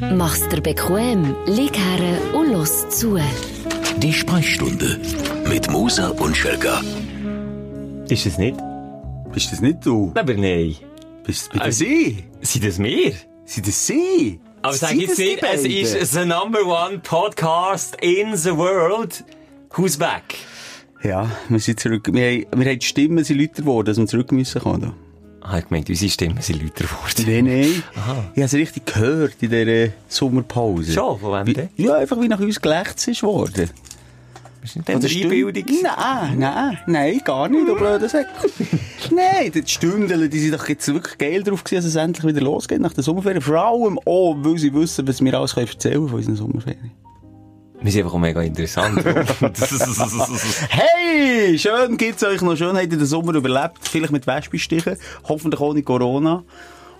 Mach's dir bequem, lieg her und los zu. Die Sprechstunde mit Musa und Schelga. Ist es nicht? Bist das nicht du? Aber nein. Bist das Also- Sie? Sind das wir? Sind das Sie? Aber sag jetzt das die nicht, es ist the number one podcast in the world. Who's back? Ja, wir sind zurück. Wir haben, wir haben die Stimmen sind lauter geworden, dass wir zurück müssen kommen. Ah, ich gemeint, unsere Stimmen sind lauter geworden. Nein, nein. Ich habe es richtig gehört in dieser Sommerpause. Schon? Von wem denn? ja, einfach wie nach uns gelächzt ist worden. Ist nicht der Einbildung? Nein, nein, nein, gar nicht, du blöder Sack. nein, die Stündeln, die sind doch jetzt wirklich geil drauf gewesen, dass es endlich wieder losgeht nach der Sommerferien. Vor allem auch, weil sie wissen, was wir alles können erzählen von unseren Sommerferien. Wir sind einfach auch mega interessant. Hey, schön geht's euch noch. Schön habt ihr den Sommer überlebt. Vielleicht mit Wespenstichen. Hoffentlich ohne Corona.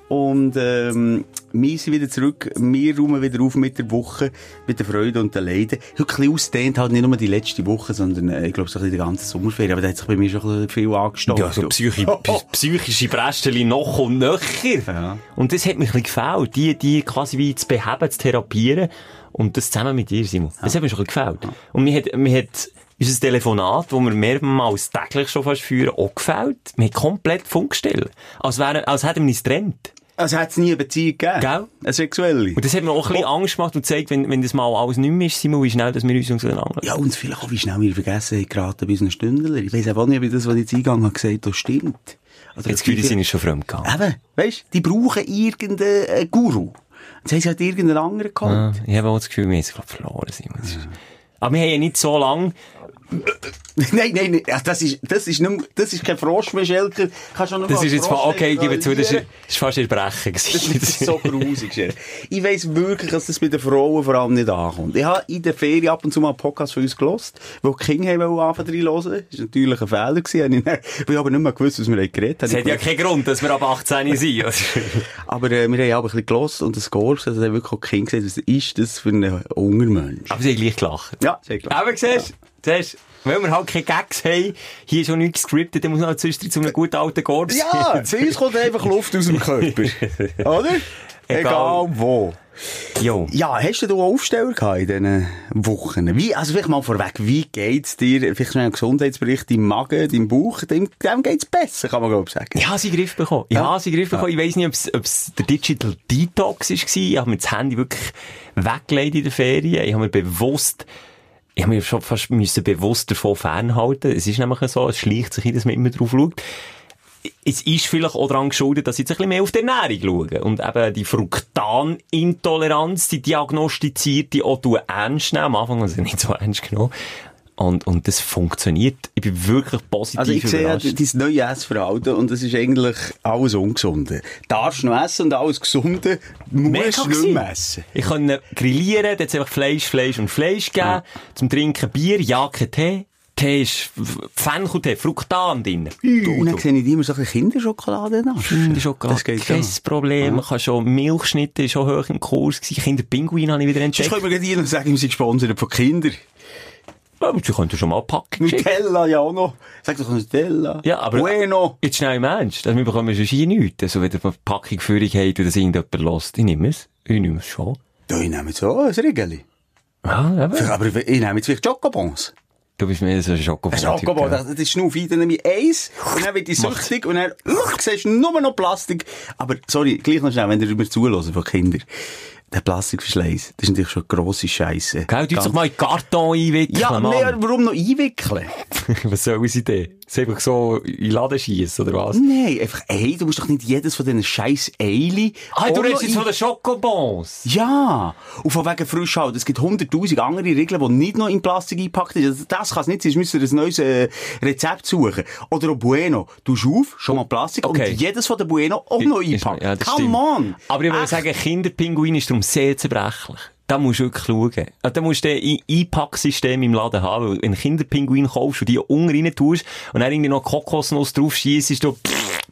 Und, ähm, wir sind wieder zurück. Wir räumen wieder auf mit der Woche, mit der Freude und der Leiden. Heute ein bisschen ausdehnt, halt nicht nur die letzte Woche, sondern, äh, ich glaube, so ein bisschen die ganze Sommerferien. Aber da hat sich bei mir schon viel angestaut. ja, so psychi psychische Brästchen noch und nöcher. Ja. Und das hat mir ein bisschen gefällt, die, die quasi wie zu beheben, zu therapieren. Und das zusammen mit dir, Simon. Das hat mir schon ein bisschen gefällt. Und mir hat, mir hat unser Telefonat, das wir mehrmals täglich schon fast führen, auch gefällt. Mir hat komplett Funkstelle. Als wäre, als hätten wir uns getrennt. Also hat es nie eine Beziehung gegeben. Gell? Eine sexuelle. Und das hat mir auch ein bisschen Angst gemacht und zeigt, wenn, wenn das mal alles nicht mehr ist, Simon, wie schnell, dass wir uns auseinander Ja, und vielleicht auch, wie schnell wir vergessen haben, geraten bei unseren Stündler. Ich weiss auch nicht, ob das, was ich jetzt eingegangen habe, gesagt habe, stimmt. Oder Jetzt Gefühl, die sind schon fremd gegangen. Eben, weißt die brauchen irgendeinen äh, Guru. Jetzt haben sie halt irgendeinen anderen geholt. Ja, ich habe auch das Gefühl, wir haben es verloren, Simon. Ist- Aber wir haben ja nicht so lange, nein, nein, nein, ja, das ist, das ist nicht, das ist kein Frosch mehr, Schelker. Kannst du noch das ist jetzt mal, okay, ich gebe zu, das ist, das ist fast ein Brechen Das ist so grusig, Schelker. Ich weiss wirklich, dass das bei den Frauen vor allem nicht ankommt. Ich habe in der Ferien ab und zu mal einen Podcast von uns gelost, wo die Kinder haben anfangen reinzuhören. Das war natürlich ein Fehler gewesen. Habe ich ich aber nicht mehr gewusst, was wir haben geredet haben. Es hat ja keinen Grund, dass wir ab 18 sind. Aber äh, wir haben aber ein bisschen gelost und das Scorps, also haben wirklich auch die Kinder gesagt, was ist das für ein Ungermensch? Aber sie haben gleich gelacht. Ja, sehr klar. Aber siehst du, siehst, weil wir halt keine Gags haben, hier ist schon nichts gescriptet, dann muss man halt zwischendurch zu einem guten alten Gorps. Ja, zu uns kommt einfach Luft aus dem Körper. Oder? Egal wo. Jo. Ja, hast du auch Aufsteller gehabt in diesen Wochen? Wie, also vielleicht mal vorweg, wie geht's dir? Vielleicht schnell ein Gesundheitsbericht, deinem Magen, deinem Bauch, dem, dem geht's besser, kann man glaube ich sagen. Ich habe sie Griff bekommen. Ich Ja? habe sie Griff bekommen. Ich weiss nicht, ob es der Digital Detox war. Ich habe mir das Handy wirklich weggelegt in den Ferien. Ich habe mir bewusst, ich habe mir schon fast müssen bewusst davon fernhalten. Es ist nämlich so, es schleicht sich dass man immer drauf schaut. Es ist vielleicht auch daran geschuldet, dass ich jetzt ein bisschen mehr auf die Ernährung schaue. Und eben die Fruktanintoleranz, die diagnostizierte, auch du ernst nehmen. Am Anfang habe ich nicht so ernst genommen. Und, und das funktioniert. Ich bin wirklich positiv Also ich sehe ja dein neues Essverhalten und das ist eigentlich alles Ungesunde. Darfst du noch essen und alles Gesunde musst du nicht mehr essen. Ich kann grillieren, jetzt einfach Fleisch, Fleisch und Fleisch geben. Zum Trinken Bier, ja, kein Tee. Tee ist Fencheltee, Fruktan drin. Du, und dann sehe ich immer so ein bisschen Kinderschokolade nach. Kinderschokolade, Das geht kein ja. Problem. Man kann schon Milchschnitte, ist schon hoch im Kurs gewesen. Kinderpinguin habe ich wieder Sonst entdeckt. können wir gerade noch sagen, wir sind gesponsert von Kindern. Aber Sie könnten schon mal packen. Nutella ja auch noch. Sag doch Nutella. Ja, aber- Bueno. Jetzt schnell im Ernst. Also wir bekommen schon hier nichts. Also wenn ihr eine Packung Führung habt und das irgendjemand lässt, ich nehme es. Ich nehme es schon. Ja, ich nehme jetzt auch ein Rigeli. Ja, eben. Aber ich nehme jetzt vielleicht Chocobons. Du bist mehr so ein Ein Schokobon. Schokobon, das, ist Schnuff. Dann nehme ich eins und dann wird ich süchtig und dann uh, siehst du nur noch Plastik. Aber sorry, gleich noch schnell, wenn ihr mir zulassen von Kindern. Der Plastikverschleiß, das ist natürlich schon grosse Scheisse. Gell, du doch mal in Karton einwickeln, Ja, Mann. nee, warum noch einwickeln? Was soll unsere Idee? Sie einfach so in den Laden schiessen, oder was? Nein, einfach, ey, du musst doch nicht jedes von diesen scheiß Eili... Ah, du redest jetzt von den Schokobons. Ja, und von wegen Frischhalt. Es gibt hunderttausend andere Regeln, die nicht noch in Plastik eingepackt sind. Also Das kann es nicht sein. Müsst ihr ein neues äh, Rezept suchen. Oder auch Bueno. Du auf, schon mal Plastik Okay. und jedes von den Bueno auch noch einpacken. ja, Come stimmt. on! Aber ich würde sagen, Kinderpinguin ist darum sehr zerbrechlich. Da musst du wirklich schauen. Also, Da musst du ein Einpacksystem im Laden haben. Weil wenn du Kinderpinguin kaufst und die unten rein tust und dann irgendwie noch Kokosnuss drauf schiessest, du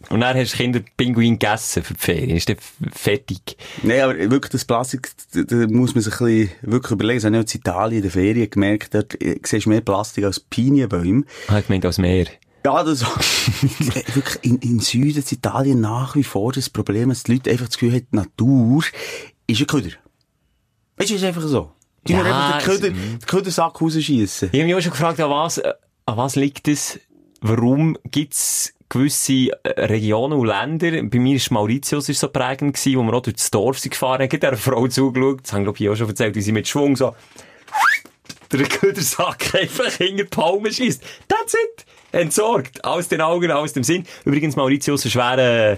und dann hast du Kinderpinguin gegessen für die Ferien. Ist dann fertig. Nein, aber wirklich das Plastik, da, muss man sich ein bisschen wirklich überlegen. Das habe ich in Italien in den Ferien gemerkt. Dort äh, siehst du mehr Plastik als Pinienbäume. Ah, Ich gemeint als Meer. Ja, das wirklich in, im Süden in Italien nach wie vor das Problem, dass die Leute einfach das Gefühl haben, die Natur ist ein Köder. Weißt du, ist einfach so. Die Ja, einfach den, Köder, es- den Ködersack rausschiessen. Ich habe mich auch schon gefragt, an was, an was liegt es? Warum gibt's gewisse äh, Regionen und Länder? Bei mir ist Mauritius ist so prägend gewesen, wo wir auch durch das Dorf sind gefahren haben, einer Frau zugeschaut, das haben, glaube ich, auch schon erzählt, wie sie mit Schwung so der Ködersack einfach hinter die Palme schießt. That's it! Entsorgt. Aus den Augen, aus dem Sinn. Übrigens, Mauritius, ein schwerer äh,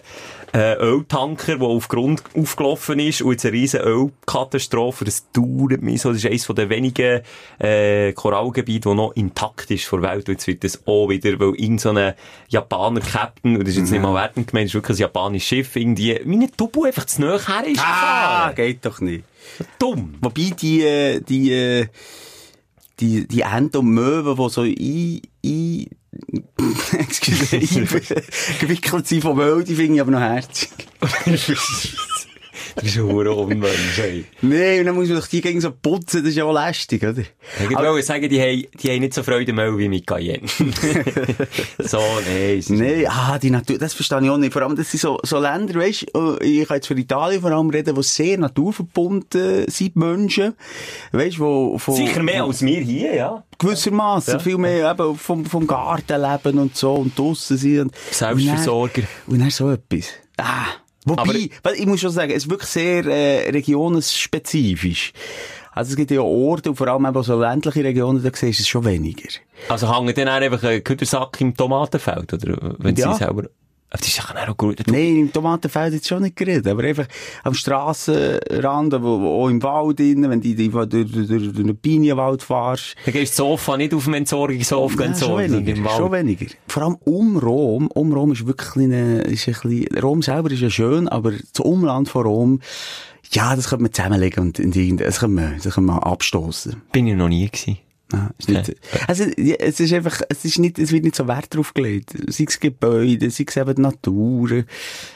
Öltanker, der auf Grund aufgelaufen ist und jetzt eine riesen Ölkatastrophe. Das dauert mich so. Das ist eines der wenigen äh, Korallgebiete, das noch intakt ist vor der Welt. Und jetzt wird das auch wieder, weil irgend so Japaner Captain, und das ist jetzt nicht mal wertend gemeint, das ist wirklich ein japanisches Schiff, irgendwie, meine Tubu einfach zu nahe her ist Ah, gefahren. geht doch nicht. Dumm. Wobei die, äh, die, äh, die, die Enten und Möwen, die so ein, ein, excuse, eingewickelt sind vom Öl, die finde ich aber noch herzig. Das ist ein hoher Unmensch, ey. Nee, und dann muss man doch die gegen so putzen, das ist ja auch lästig, oder? Ich wollte sagen, die haben, die haben nicht so Freude Öl wie mit Cayenne. so, nee. Nee, ah, die Natur, das verstehe ich auch nicht. Vor allem, das sind so, so Länder, weisst, äh, ich kann jetzt für Italien vor allem reden, die sehr naturverbunden sind, Menschen. Weisst, wo, von, Sicher mehr als wir hier, ja. gewissermaßen Ja. viel mehr eben vom, vom Garten leben und so und draussen sind. Und, Selbstversorger. Und dann, und dann so etwas. Ah. Wobei, Aber- weil ich muss schon sagen, es ist wirklich sehr äh, regionenspezifisch. Also es gibt ja Orte, und vor allem eben so ländliche Regionen, da siehst du es schon weniger. Also hängen dann auch einfach ein Küdersack im Tomatenfeld, oder? Wenn Ja. sie selber... Aber das ist ja auch gut. Nein, im Tomatenfeld jetzt schon nicht geredet, aber einfach am Strassenrand, wo, wo, auch im Wald innen, wenn du die, durch, durch, durch, den Pinienwald fährst. Dann gehst du das Sofa nicht auf dem Entsorgungshof Ja, schon entsorgen, im weniger, Wald. schon weniger. Vor allem um Rom. Um Rom ist wirklich eine, ist ein bisschen, Rom selber ist ja schön, aber das Umland von Rom, ja, das könnte man zusammenlegen und in irgendein, das könnte man, das könnte man abstoßen. Bin ich noch nie gewesen. Ist nicht, also, ja, es ist einfach, es ist nicht, es wird nicht so Wert drauf gelegt. Sei es Gebäude, sei es eben die Natur.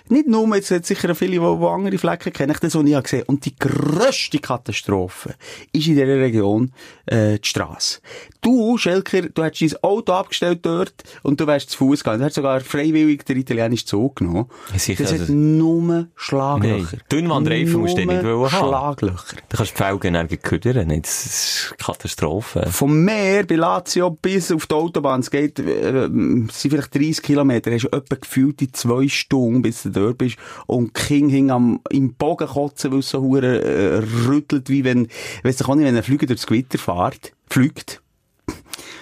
Nicht nur, jetzt hat sicher viele, die, die andere Flecken kennen, ich das, was ich habe gesehen. Und die grösste Katastrophe ist in dieser Region, äh, die Strasse. Du, Schelker, du hättest dein Auto abgestellt dort und du wärst zu Fuß gegangen. Du hättest sogar freiwillig den italienischen Zug genommen. Ja, sicher, das hat also- nur Schlaglöcher. Nein, Dünnwandreifen musst du nicht wollen haben. Schlaglöcher. Da kannst du die Felgen dann ködern. Das ist Katastrophe. Vom Meer bei Lazio bis auf die Autobahn, es geht, äh, es sind vielleicht 30 Kilometer, hast du etwa gefühlt in zwei Stunden, bis du dort bist, und die Kinder hingen am, im Bogen kotzen, weil es so hure äh, rüttelt, wie wenn, weiss doch auch nicht, wenn ein Flüger durchs Gewitter fährt, fliegt.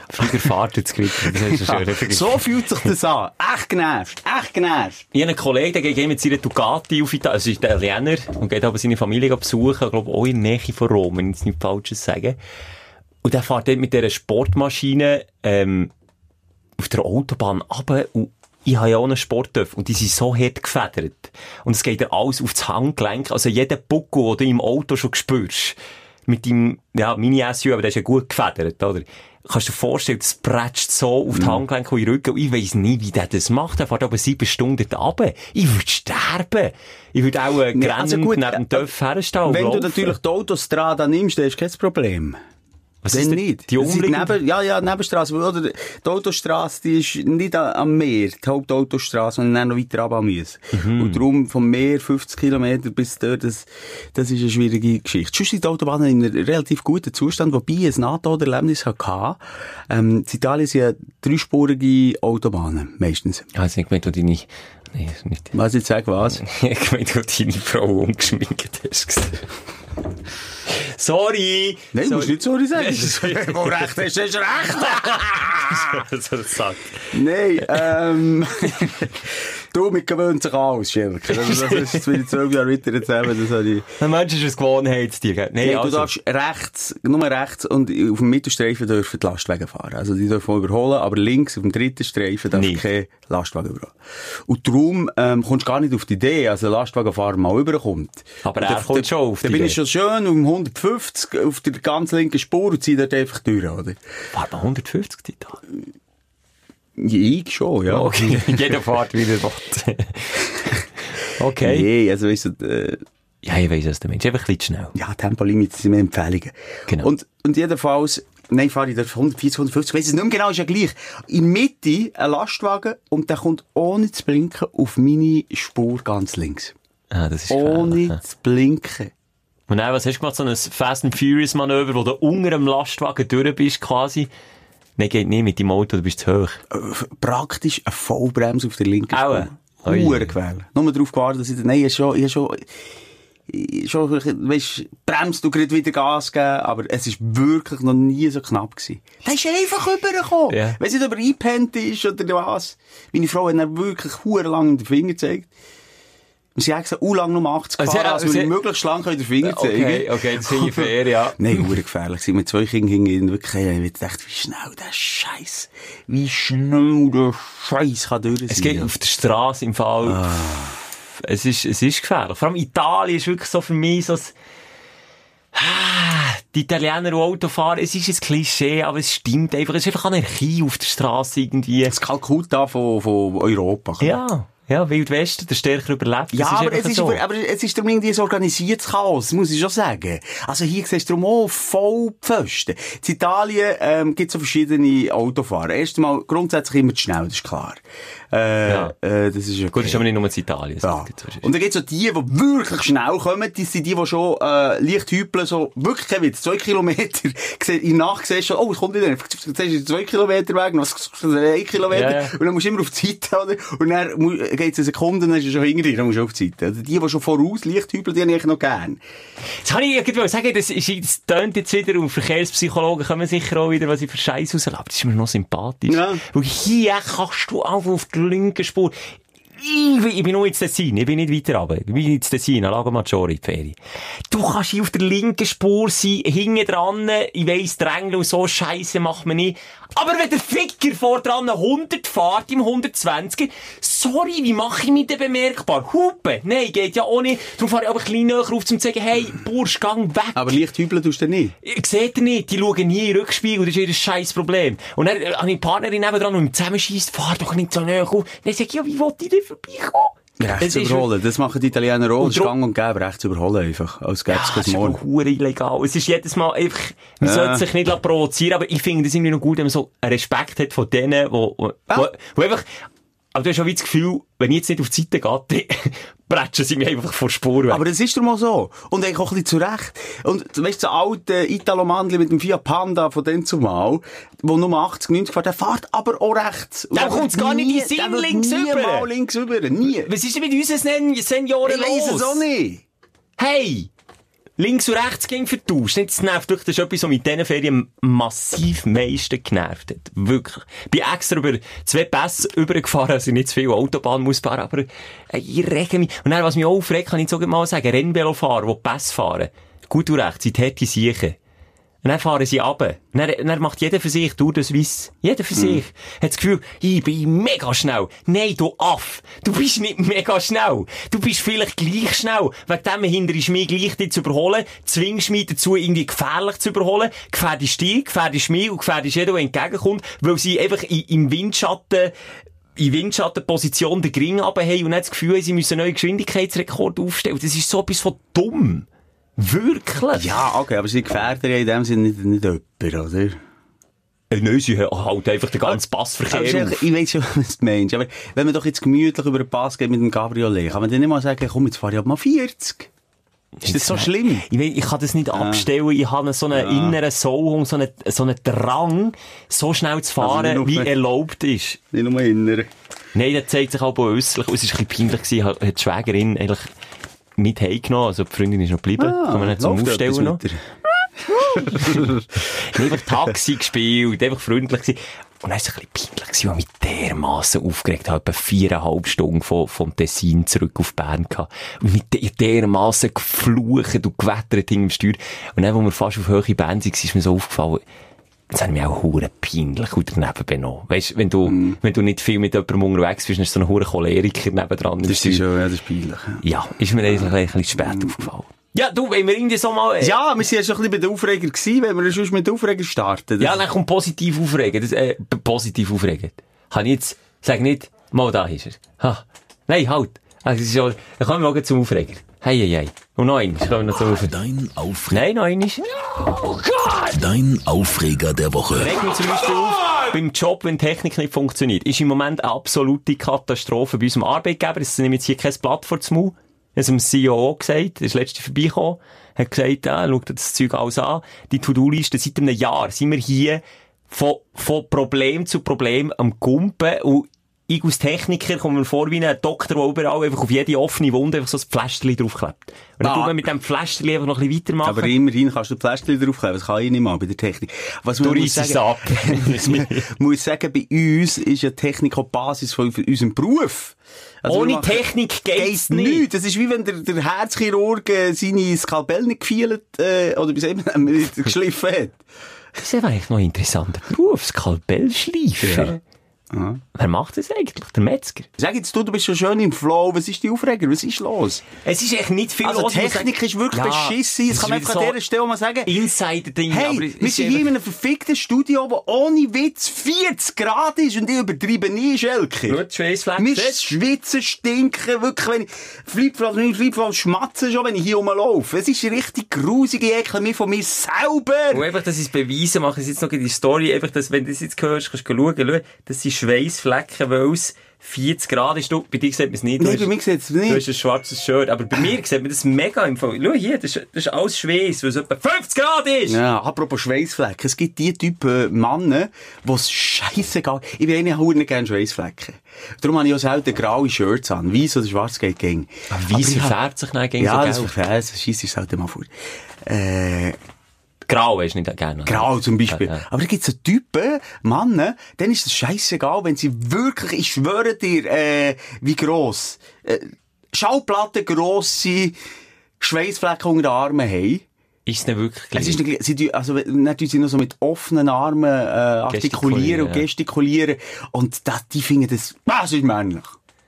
Fliegerfahrt ins Gewitter. Das ist Vergleich. So fühlt sich das an. Echt genervt, echt genervt. Ich habe einen Kollegen, der geht mit seiner Ducati auf Italien, also ist Italiener, und geht aber seine Familie besuchen, ich glaube auch in der Nähe von Rom, wenn ich jetzt nichts Falsches sage. Und der fährt dort mit dieser Sportmaschine, ähm, auf der Autobahn runter und ich habe ja auch einen Sporttöff und die sind so hart gefedert. Und es geht ja alles auf das Handgelenk, also jeder Buckel, den du im Auto schon spürst, mit deinem, ja, Mini-SUV, aber der ist ja gut gefedert, oder? Kannst du dir vorstellen, das prätscht so auf die Handgelenke und in den Rücken. Und ich weiss nie, wie der das macht. Der fährt aber sieben Stunden runter. Ich würde sterben. Ich würde auch äh, also grennend gut, neben dem äh, Töff herstehen und Wenn du natürlich die Autostrada nimmst, dann du kein Problem. Was Wenn ist nicht. Die umliegende... ja, ja, Nebenstrasse. Oder die Autostrasse, die ist nicht am Meer, die Hauptautostrasse, und dann noch weiter runter müssen. Mhm. Und darum vom Meer 50 Kilometer bis dort, das, das ist eine schwierige Geschichte. Sonst sind die Autobahnen in einem relativ guten Zustand, wobei ich ein NATO-Erlebnis hatte. Ähm, in Italien sind ja dreispurige Autobahnen, meistens. Also, ich meine, du deine... Nee, nicht... Was ich sage, was? ich meine, du deine Frau umgeschminkt hast. Sorry! Nein, du musst nicht sorry sagen. Sorry. Wo recht hast du recht. so sagt. Nein, ähm, du, mit gewöhnt sich an aus, Schelker. Also, das ist wieder zwölf Jahre weiter erzählen, das habe ich. Ein Mensch ist ein Gewohnheitstier. Nein, Hey, du also, darfst rechts, nur rechts und auf dem Mittelstreifen dürfen die Lastwagen fahren. Also die dürfen überholen, aber links auf dem dritten Streifen darf Nicht. kein Lastwagen überholen. Und darum ähm, kommst du gar nicht auf die Idee, als ein Lastwagenfahrer mal überkommt. Aber Und er kommt da- schon auf die Da bin ich schon schön um 150 auf der ganz linken Spur und ziehe dort einfach durch, oder? Warte mal, 150 Titan. Ich schon, ja. Okay, jeder fährt wie er will. okay. Nee, also weißt du, äh, Ja, ich weiss, was du meinst. Einfach ein bisschen schnell. ja, Tempolimits sind mir Empfehlungen. Genau. Und, und jedenfalls, nein, fahre ich dort 140, 150, weiss es nicht mehr genau, ist ja gleich. In Mitte ein Lastwagen und der kommt ohne zu blinken auf meine Spur ganz links. Ah, das ist Ohne gefährlich. zu blinken. Und dann, was hast du gemacht? So ein Fast and Furious Manöver, wo du unter dem Lastwagen durch bist, quasi. Nein, geht nicht mit dem Auto, du bist zu hoch. Praktisch eine Vollbremse auf der linken. Spur. Ui. Hure gefährlich. Nur darauf gewartet, dass ich, nein, ich schon, ich schon, schon, weisst, bremst du gerade wieder Gas geben, aber es ist wirklich noch nie so knapp gewesen. Der ist einfach rübergekommen. Wenn es nicht über eingepennt ist oder was. Meine Frau hat dann wirklich hure lang in den Finger gezeigt. Sie hat gesagt, u lang nur 80 Also, gefahren, ja, also, sie- sie möglichst lang in den Finger zeigen. Okay, okay, das finde ich fair, ja. Nein, hure gefährlich gewesen. Mit zwei Kindern hingehen, wirklich, ich hab gedacht, wie schnell der Scheiß, wie schnell der Scheiß kann durch sein. Es geht auf der Straße im Fall. Es ist, es ist gefährlich. Vor allem Italien ist wirklich so für mich so ein, Ah, die Italiener, die Auto fahren, es ist ein Klischee, aber es stimmt einfach. Es ist einfach Anarchie auf der Straße irgendwie. das Kalkutta von, von Europa. Ja, ja, Wild Westen, der stärker überlebt. Ja, aber, es ist, so. aber, aber es ist darum irgendwie ein organisiertes Chaos, muss ich schon sagen. Also hier siehst du darum auch voll Pfosten. In Italien ähm, gibt es so verschiedene Autofahrer. Erstmal grundsätzlich immer zu schnell, das ist klar. Äh, Ja. äh, das ist okay. Gut, das ist aber nicht nur in Italien. Ja. Und dann gibt's so die, die wirklich schnell kommen, die sind die, die schon äh, leicht hüpeln, so wirklich kein Witz, zwei Kilometer, in der Nacht siehst du schon, oh, es kommt wieder, jetzt du zwei Kilometer weg, noch ein Kilometer, Ja, ja. und dann musst du immer auf die Seite, oder? Und dann geht's eine Sekunde, dann ist er schon hinter dir, dann musst du auf die Seite. Also die, die schon voraus leicht hüpeln, die habe ich noch gern. Das kann ich irgendwie sagen, das, ist, das tönt jetzt wieder, und Verkehrspsychologen kommen sicher auch wieder, was ich für Scheiß. Aber das ist mir noch sympathisch. Ja. Weil hier kannst du einfach auf der Spur, ich, ich bin nur ins Tessin, ich bin nicht weiter runter. Ich bin ins Tessin, an Lago Maggiore, die Ferien. Du kannst hier auf der linken Spur sein, hinten dran, ich weiss, Drängeln und so, Scheiße macht man nicht. Aber wenn der Ficker vor dran 100 fährt im 120er, sorry, wie mache ich mich denn bemerkbar? Hupe! Nein, geht ja auch nicht. Darum fahre ich aber ein bisschen näher auf, um zu sagen, hey, Bursch, gang weg. Aber leicht hüpeln tust du nicht. Seht ihr nicht, die schauen nie in den Rückspiegel, das ist ihr scheiß Problem. Und dann äh, ich die Partnerin nebendran und zusammenschießt, fahr doch nicht so näher auf. Dann sag ich, ja, wie wollt ihr denn vorbeikommen? Rechts Das überholen, das machen die Italiener auch. Das ist gang und gäbe, rechts überholen einfach. Als gäbe Ja, es das kein ist hure illegal. Es ist jedes Mal einfach, man Ja. sollte sich nicht provozieren, aber ich finde es irgendwie noch gut, wenn man so einen Respekt hat von denen, wo, wo, Ja. wo, wo einfach, aber du hast schon wie das Gefühl, wenn ich jetzt nicht auf die Seite gehe, dann bretschen sie mich einfach vor Spur weg. Aber das ist doch mal so. Und eigentlich auch ein bisschen zurecht. Und weißt du, so alte Italo-Mandli mit dem Fiat Panda von dem zumal, wo nur 80, 90 fährt, der fährt aber auch rechts. Und Der wird gar nicht in nie- Sinn, links nie rüber. mal links rüber. Nie. Was ist denn mit unseren Sen- Senioren Ich weiss los? es auch nicht. Hey! Links und rechts ging vertauscht. Das nervt wirklich, das ist etwas, was mit diesen Ferien massiv meisten genervt hat. Wirklich. Ich bin extra über zwei Pässe übergefahren, also nicht zu viel Autobahn muss fahren, aber äh, ich rege mich. Und dann, was mich auch aufregt, kann ich sogar mal sagen, Rennvelofahrer, die Pässe fahren, gut und recht, sind harte Siechen. Und dann fahren sie runter. Und dann, dann macht jeder für sich Tour de Suisse. Jeder für sich. Hat das Gefühl, ich bin mega schnell. Nein, du Aff. Du bist nicht mega schnell. Du bist vielleicht gleich schnell. Wegen dem hinterst du mich gleich dich zu überholen. Zwingst mich dazu, irgendwie gefährlich zu überholen. Gefährdest dich, gefährdest mich und gefährdest jeden, der entgegenkommt. Weil sie einfach i- im Windschatten in Windschattenposition den Gring runterhaben und dann das Gefühl sie müssen einen neuen Geschwindigkeitsrekord aufstellen. Das ist so etwas von dumm. Wirklich. Ja, okay, aber sie gefährden ja in dem Sinne nicht, nicht jemand, oder? Nein, sie halt einfach den ganzen Aber Passverkehr ich weiss schon, was du meinst. Aber wenn man doch jetzt gemütlich über den Pass geht mit dem Cabriolet, kann man dann nicht mal sagen, komm, jetzt fahr ich ab mal 40. Ist das so schlimm? Ich, ich kann das nicht abstellen. Ich habe so einen inneren Soul, so einen, so einen Drang, so schnell zu fahren, Also wie erlaubt ist. Nicht nur inneren. Nein, das zeigt sich auch äußerlich. Es war ein bisschen peinlich gewesen, hat die Schwägerin eigentlich mit heimgenommen. Also die Freundin ist noch geblieben. Kann man nicht zum Ah, Aufstellen noch. einfach Taxi gespielt, einfach freundlich gewesen. Und dann war es ein bisschen peinlich weil ich mich dermassen aufgeregt habe. Etwa viereinhalb Stunden von, vom Tessin zurück auf Bern gehabt. Und mit der, dermassen geflucht und gewettert hinter dem Steuer. Und dann, wo wir fast auf höhere Bern waren, ist mir so aufgefallen, Jetzt haben wir auch hure peinlich und daneben benommen. Weißt, wenn du, Mhm. wenn du nicht viel mit jemandem unterwegs bist, dann ist so ein hure Choleriker nebendran. Das ist schon, ja, das ist peinlich. Ja, ist mir eigentlich ein bisschen spät aufgefallen. Ja, du, wenn wir irgendwie so mal, äh, Ja, wir waren ja schon ein bisschen bei den Aufreger gewesen, wenn wir sonst mit den Aufreger starten. Ja, dann kommt positiv aufregen. Das, äh, positiv aufregen. Kann ich jetzt, sag nicht, mal da ist er. Ha. Nein, halt. Also, schon, dann kommen wir zum Aufreger. Hei, hei, hei. Und noch eins, wir noch zum Aufreger. Dein Aufreger, Nein, noch eins. dein Aufreger der Woche. Mich zum Beispiel auf, beim Job, wenn die Technik nicht funktioniert, ist im Moment eine absolute Katastrophe bei unserem Arbeitgeber. Es nimmt jetzt hier kein Blatt vor den. Das haben dem CEO gesagt, der ist letzte vorbeigekommen. hat gesagt, ah, schaut das Zeug alles an. Die To-Do-Liste seit einem Jahr sind wir hier von, von Problem zu Problem am Gumpen und ich als Techniker komme mir vor wie ein Doktor, der überall einfach auf jede offene Wunde einfach so ein Pflasterli draufklebt. Und dann Ah. tun wir mit dem Pflasterli einfach noch ein bisschen weitermachen. Aber immerhin kannst du die Pflaster draufkleben. Das kann ich nicht mal bei der Technik. Was man Du muss sagen, ab. man muss sagen, bei uns ist ja Technik auch Basis von unserem Beruf. Also Ohne Technik geht's geht's nicht. Das ist wie wenn der, der Herzchirurg äh, seine Skalpell nicht gefielt, äh, oder sagt man, nicht geschliffen hat. Das ist eben eigentlich noch ein interessanter Beruf, Skalpellschleifer. Aha. Wer macht das eigentlich? Der Metzger. Sag jetzt du, du bist schon schön im Flow. Was ist die Aufreger? Was ist los? Es ist echt nicht viel Also los, Technik ist wirklich Ja, beschissen. Das es kann man ist einfach wieder an dieser Stelle mal sagen. Insider-Ding. Hey, es wir ist sind hier in einem verfickten Studio, wo ohne Witz 40 Grad ist und ich übertreibe nie, Schelke. Gut, Schweissfleck. Mir Siehst schwitzen, stinken, wirklich, wenn ich Flipflops, meine Flipflops schmatzen schon, wenn ich hier rumlaufe. Es ist richtig grusig, ich ekle mich von mir selber. Und einfach, dass ich es beweisen mache, ich jetzt noch in die Story, einfach, dass, wenn du das jetzt hörst, kannst du schauen, schau, das sind Schweissflecken, weil es 40 Grad ist. Du, bei dir sieht man es nicht. Nein, bei mir sieht es Du hast nicht. ein schwarzes Shirt, aber bei mir sieht man das mega im Fall. Schau hier, das ist, das ist alles Schweiß, weil es etwa 50 Grad ist. Ja, apropos Schweißflecken. Es gibt die Typen Männer, die es scheissegal Ich bin eigentlich auch nicht gerne Schweißflecken. Darum habe ich auch selten graue Shirts an. Weiß oder schwarz geht gegen. Weiss verfärbt sich dann gegen Ja, so das verfällt, das scheisst sich selten mal vor. Äh, Grau ist nicht gerne. Grau zum Beispiel. Ja, ja. Aber da gibt's so Typen, Männer, denen ist es scheißegal, wenn sie wirklich, ich schwöre dir, äh, wie gross, äh, Schallplatten grosse Schweißflecken unter den Armen haben. Ist es nicht wirklich Es gleich? ist nicht, sie, tun- also, nicht, sie noch so mit offenen Armen, äh, artikulieren und ja. gestikulieren. Und das, die finden das, ah, das ist männlich.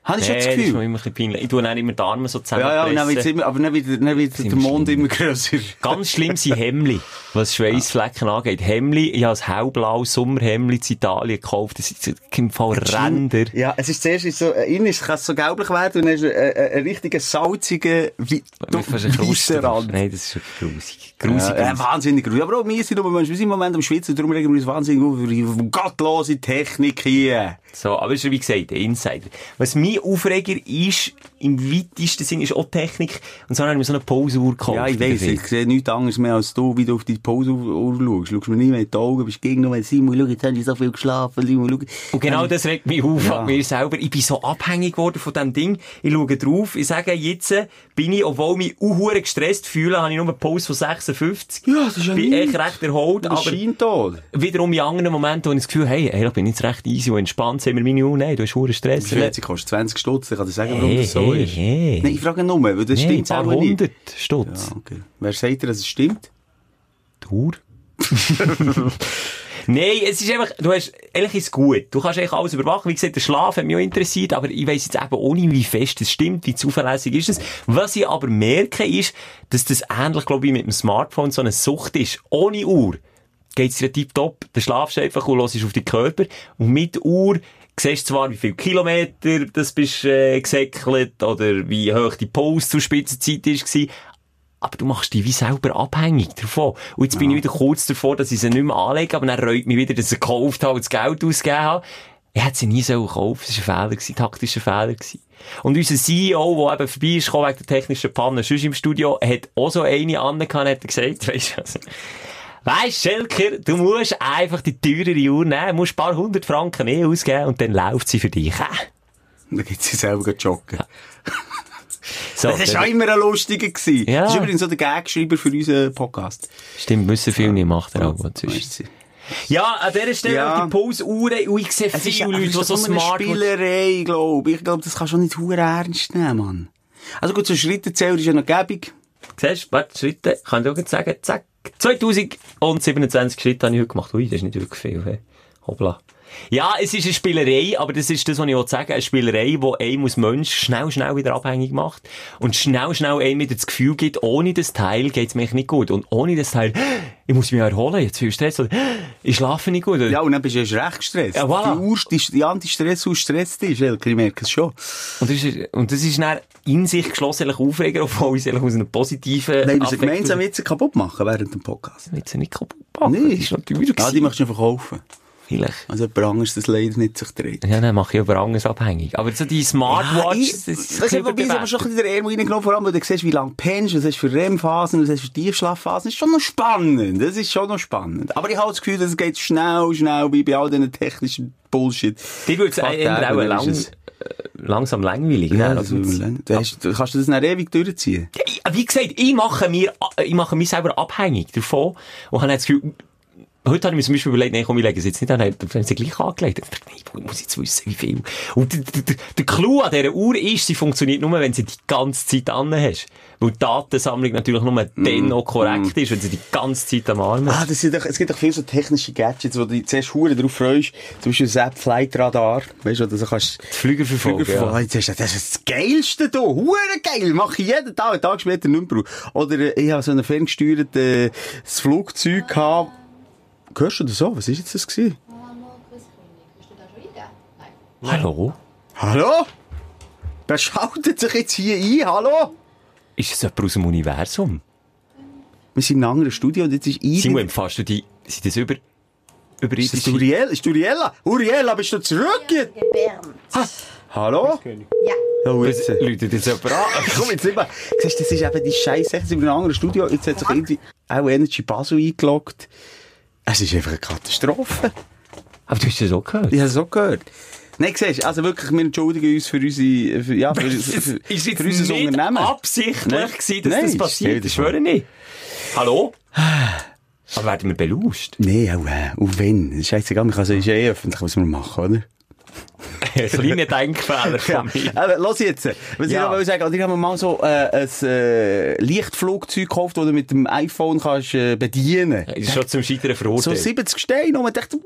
Habe ich schon das das ist Gefühl. mir immer ein peinlich. Ich tue dann immer die Arme so Ja, ja, und dann wird's zusammenpressen. immer, aber dann wird, dann wird der Mond immer grösser. Ganz schlimm sind Hemli, was Schweissflecken angeht. Hemli, ich habe ein hellblaues Sommerhemli in Italien gekauft. Das ist im Fall Ränder. Ja, es ist zuerst ist so, äh, innen ist- kann es so gelblich werden und dann ist ein, ein, ein richtiger salziger, weisser Rand. Nein, das ist wirklich grusig. Grusig. Ja, äh, wahnsinnig grusig. Aber auch wir sind aber wir sind im Moment am Schwitzen, darum regen wir uns wahnsinnig auf gottlose Technik hier. So, aber es ist wie gesagt, der Insider. Was mein Aufreger ist, im weitesten Sinn, ist auch Technik. Und so habe ich mir so eine Pause-Uhr gekauft. Ja, ich weiss, ich sehe nichts anderes mehr als du, wie du auf die Pause-Uhr schaust. Schaust mir nie mehr in die Augen, bist gegen nur, Simon, schau, jetzt haben die so viel geschlafen, Simon, schau. Und genau das regt mich auf Ja. an mir selber. Ich bin so abhängig geworden von diesem Ding. Ich schaue drauf, ich sage, jetzt bin ich, obwohl ich mich unhure gestresst fühle, habe ich nur eine Pause von 56. Ja, das ist ja Bin echt recht erholt, Das aber scheint tot. wiederum in anderen Momenten, wo ich das Gefühl habe, hey, hey, ich bin jetzt recht easy und entspannt, sind wir meine Uhr, nein, du hast hohen Stress. Die Schweizer kostet 20 Stutz, ich kann dir sagen, warum Hey, das so hey, ist. hey. Nein, ich frage nur, weil das Nee, ein stimmt auch nicht. hundert Stutz. Ja, okay. Wer sagt dir, dass es stimmt? Uhr. Nein, es ist einfach, du hast, ehrlich ist es gut. Du kannst eigentlich alles überwachen. Wie gesagt, der Schlaf hat mich auch interessiert, aber ich weiss jetzt eben nicht, wie fest es stimmt, wie zuverlässig ist es. Was ich aber merke, ist, dass das ähnlich, glaube ich, mit dem Smartphone so eine Sucht ist. Ohne Uhr geht's dir tipptopp. Dann schlafst du einfach und hörst auf den Körper. Und mit Uhr siehst zwar, wie viele Kilometer das bist, äh, gesäckelt oder wie hoch die Pause zur Spitzenzeit ist, aber du machst dich wie selber abhängig davon. Und jetzt bin ich wieder kurz davor, dass ich sie nicht mehr anlege, aber dann reut mich wieder, dass ich sie gekauft habe und das Geld ausgegeben habe. Ich hätte sie nie so kaufen Das war ein Fehler, gewesen, taktischer Fehler. Gewesen. Und unser CEO, der eben vorbei ist, gekommen wegen der technischen Panne, sonst im Studio, hat auch so eine angehabt hat gesagt, weisst du, also, Weisst, Schelker, du musst einfach die teurere Uhr nehmen, musst ein paar hundert Franken mehr ausgeben und dann läuft sie für dich. Dann geht sie selber joggen. So, Das war auch immer ein lustiger. gewesen. Ja. Das ist übrigens so der Gagschreiber für unseren Podcast. Stimmt, müssen viele nicht machen, er. Weißt du? Ja, an dieser Stelle Ja. die Pause-Uhren, und ich sehe Es ist, viele Leute, die ist so doch nur eine smart Spielerei, glaube ich. Ich glaube, das kannst du nicht hure ernst nehmen, Mann. Also gut, so Schrittezähler ist ja noch gäbig. Siehst du, warte, Schritte, kann ich auch sagen, zack, 2027 Schritte habe ich heute gemacht. Ui, das ist nicht wirklich viel, hey. Hoppla. Ja, es ist eine Spielerei, aber das ist das, was ich sagen will. Eine Spielerei, die einem als Mensch schnell, schnell wieder abhängig macht. Und schnell, schnell einem wieder das Gefühl gibt, ohne das Teil geht's mir nicht gut. Und ohne das Teil, ich muss mich erholen, jetzt viel Stress, oder ich schlafe nicht gut. Oder? Ja, und dann bist du erst recht gestresst. Ja, voilà. Die, Ur, die, die Anti-Stress-Uhr stresst dich, Elke, ich merke es schon. Und das ist, und das ist dann in sich geschlossen Aufreger, obwohl ich es aus einer positiven Nein, wir gemeinsam jetzt kaputt machen während dem Podcast. Jetzt nicht kaputt machen. Nee. Das ist natürlich Ja, die möchtest du verkaufen. Vielleicht. Also jemand anderes das leider nicht sich dreht. Ja, dann mache ich über anderes abhängig. Aber so die Smartwatch, Ja, ich- das ist wobei wir schon ein bisschen in der Ärmel reingenommen, vor allem, weil du siehst, wie lange pennst, was hast du für REM-Phasen, was hast du für Tiefschlafphasen. Das ist schon noch spannend. Das ist schon noch spannend. Aber ich habe das Gefühl, dass es geht schnell, schnell, wie bei all diesen technischen Bullshit. Die wird es Paar eher Tage, auch dann lang, ist es- äh, langsam langweilig. Ja, ne? also, du hast, kannst du das dann ewig durchziehen? Ja, wie gesagt, ich mache mir, ich mache mich selber abhängig davon und habe jetzt das Gefühl, heute habe ich mir zum Beispiel überlegt, nee, komm, ich lege es jetzt nicht an, dann haben sie gleich angelegt. Ich dachte, nee, ich muss jetzt wissen, wie viel. Und der, der, der- Clou an dieser Uhr ist, sie funktioniert nur, wenn sie die ganze Zeit an hast. Weil die Datensammlung natürlich nur dann noch korrekt ist, wenn sie die ganze Zeit am Arm Ah, hast. das sind doch, es gibt doch viele so technische Gadgets, wo du dich zuerst hure drauf freust. Zum Beispiel das App Flight Radar. Weißt du, oder so kannst Die Flüger verfolgen, Flüger verfolgen. Du- Das ist das Geilste hier. Hure geil. Mache ich jeden Tag, einen Tag später nicht mehr. Oder äh, ich habe so ein ferngesteuertes Flugzeug gehabt. Hörst du das so? Was ist jetzt das gewesen? Hallo? Hallo? Wer schaltet sich jetzt hier ein? Hallo? Ist das jemand aus dem Universum? Wir sind in einem anderen Studio und jetzt ist ein... Simon, empfasst du die, sind das über, Ist das überirdische... Uriel? Ist Uriella? Uriella, bist du zurück? jetzt? Gebärmt. Hallo? Ja. Oh, jetzt. äh, Leute, das jemand an? Komm, jetzt nicht mehr. Siehst du, das ist eben die Scheiße. Jetzt sind wir in einem anderen Studio. Jetzt hat sich irgendwie auch Energy Basel eingeloggt. Es ist einfach eine Katastrophe. Aber du hast das auch gehört. Ich habe es auch gehört. Nein, siehst also wirklich, wir entschuldigen uns für unsere, für, ja, für, für, für, ist jetzt für unser nicht Unternehmen. absichtlich Nein. gewesen, dass Nein, das passiert. Ich vor. schwöre nicht. Hallo? Aber werden wir belauscht? Nein, auch, äh, auch wenn. Das scheißegal, man kann es ist eh öffentlich, was wir machen, oder? Ein kleiner Denkfehler Ja, von mir. aber los jetzt. Was Ja. ich noch sagen, oder ich habe mir mal so äh, ein äh, Lichtflugzeug gekauft, das du mit dem iPhone kannst äh, bedienen Das ist schon zum Scheitern So verurteilt. 70 Steine und man dachte,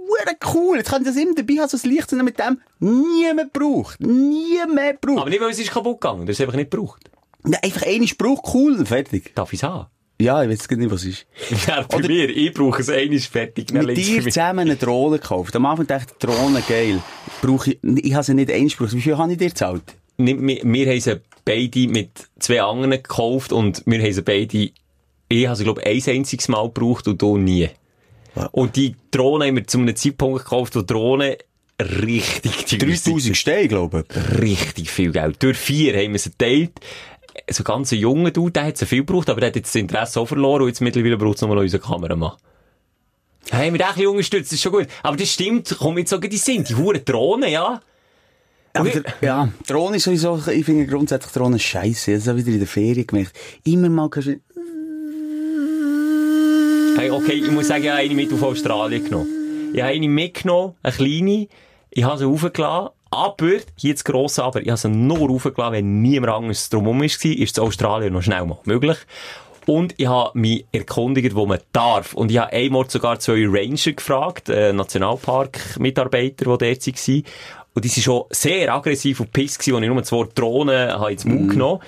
cool, jetzt kann ich das immer dabei haben, so ein Licht, und mit dem niemand braucht. Niemand braucht. Aber nicht, weil es ist kaputt gegangen. Das ist einfach nicht gebraucht. Ja, einfach einen Spruch, cool, fertig. Darf ich es haben? Ja, ich weiß gar nicht, was es ist. Ja, bei Oder- mir. Ich brauche es einmal fertig. Mit dir zusammen eine Drohne gekauft. Am Anfang dachte ich, Drohne geil. Brauche ich, ich habe sie nicht einen Spruch. Wie viel habe ich dir gezahlt? Wir, wir, wir haben sie beide mit zwei anderen gekauft und wir haben sie beide, ich habe sie, glaube ich, ein einziges Mal gebraucht und du nie. Und die Drohne haben wir zu einem Zeitpunkt gekauft, wo die Drohne richtig teuer 3000 Steine, glaube ich. richtig viel Geld. Durch vier haben wir sie geteilt. So ganz junger Dude, der hat so viel gebraucht, aber der hat jetzt das Interesse auch verloren und jetzt mittlerweile braucht es nochmal unseren Kameramann. Hey, wir den ein bisschen unterstützt, das ist schon gut. Aber das stimmt, komm jetzt sogar die sind, die hure Drohnen, ja. Aber der, ja, Drohne ist sowieso, ich finde grundsätzlich Drohne scheiße. Das habe ich wieder in der Ferien gemerkt. Immer mal kannst du, Hey, okay, ich muss sagen, ich habe eine mit auf Australien genommen. Ich habe eine mitgenommen, eine kleine. Ich habe sie raufgelassen. Aber, hier das grosse Aber, ich habe sie nur raufgelassen, wenn niemand anderes drumherum war, ist es Australien noch schnell mal möglich. Und ich habe mich erkundigt, wo man darf. Und ich habe einmal sogar zwei Ranger gefragt, äh, Nationalpark-Mitarbeiter, die dort waren. Und die waren schon sehr aggressiv und piss gewesen, als ich nur zwei Drohnen habe ins Mund genommen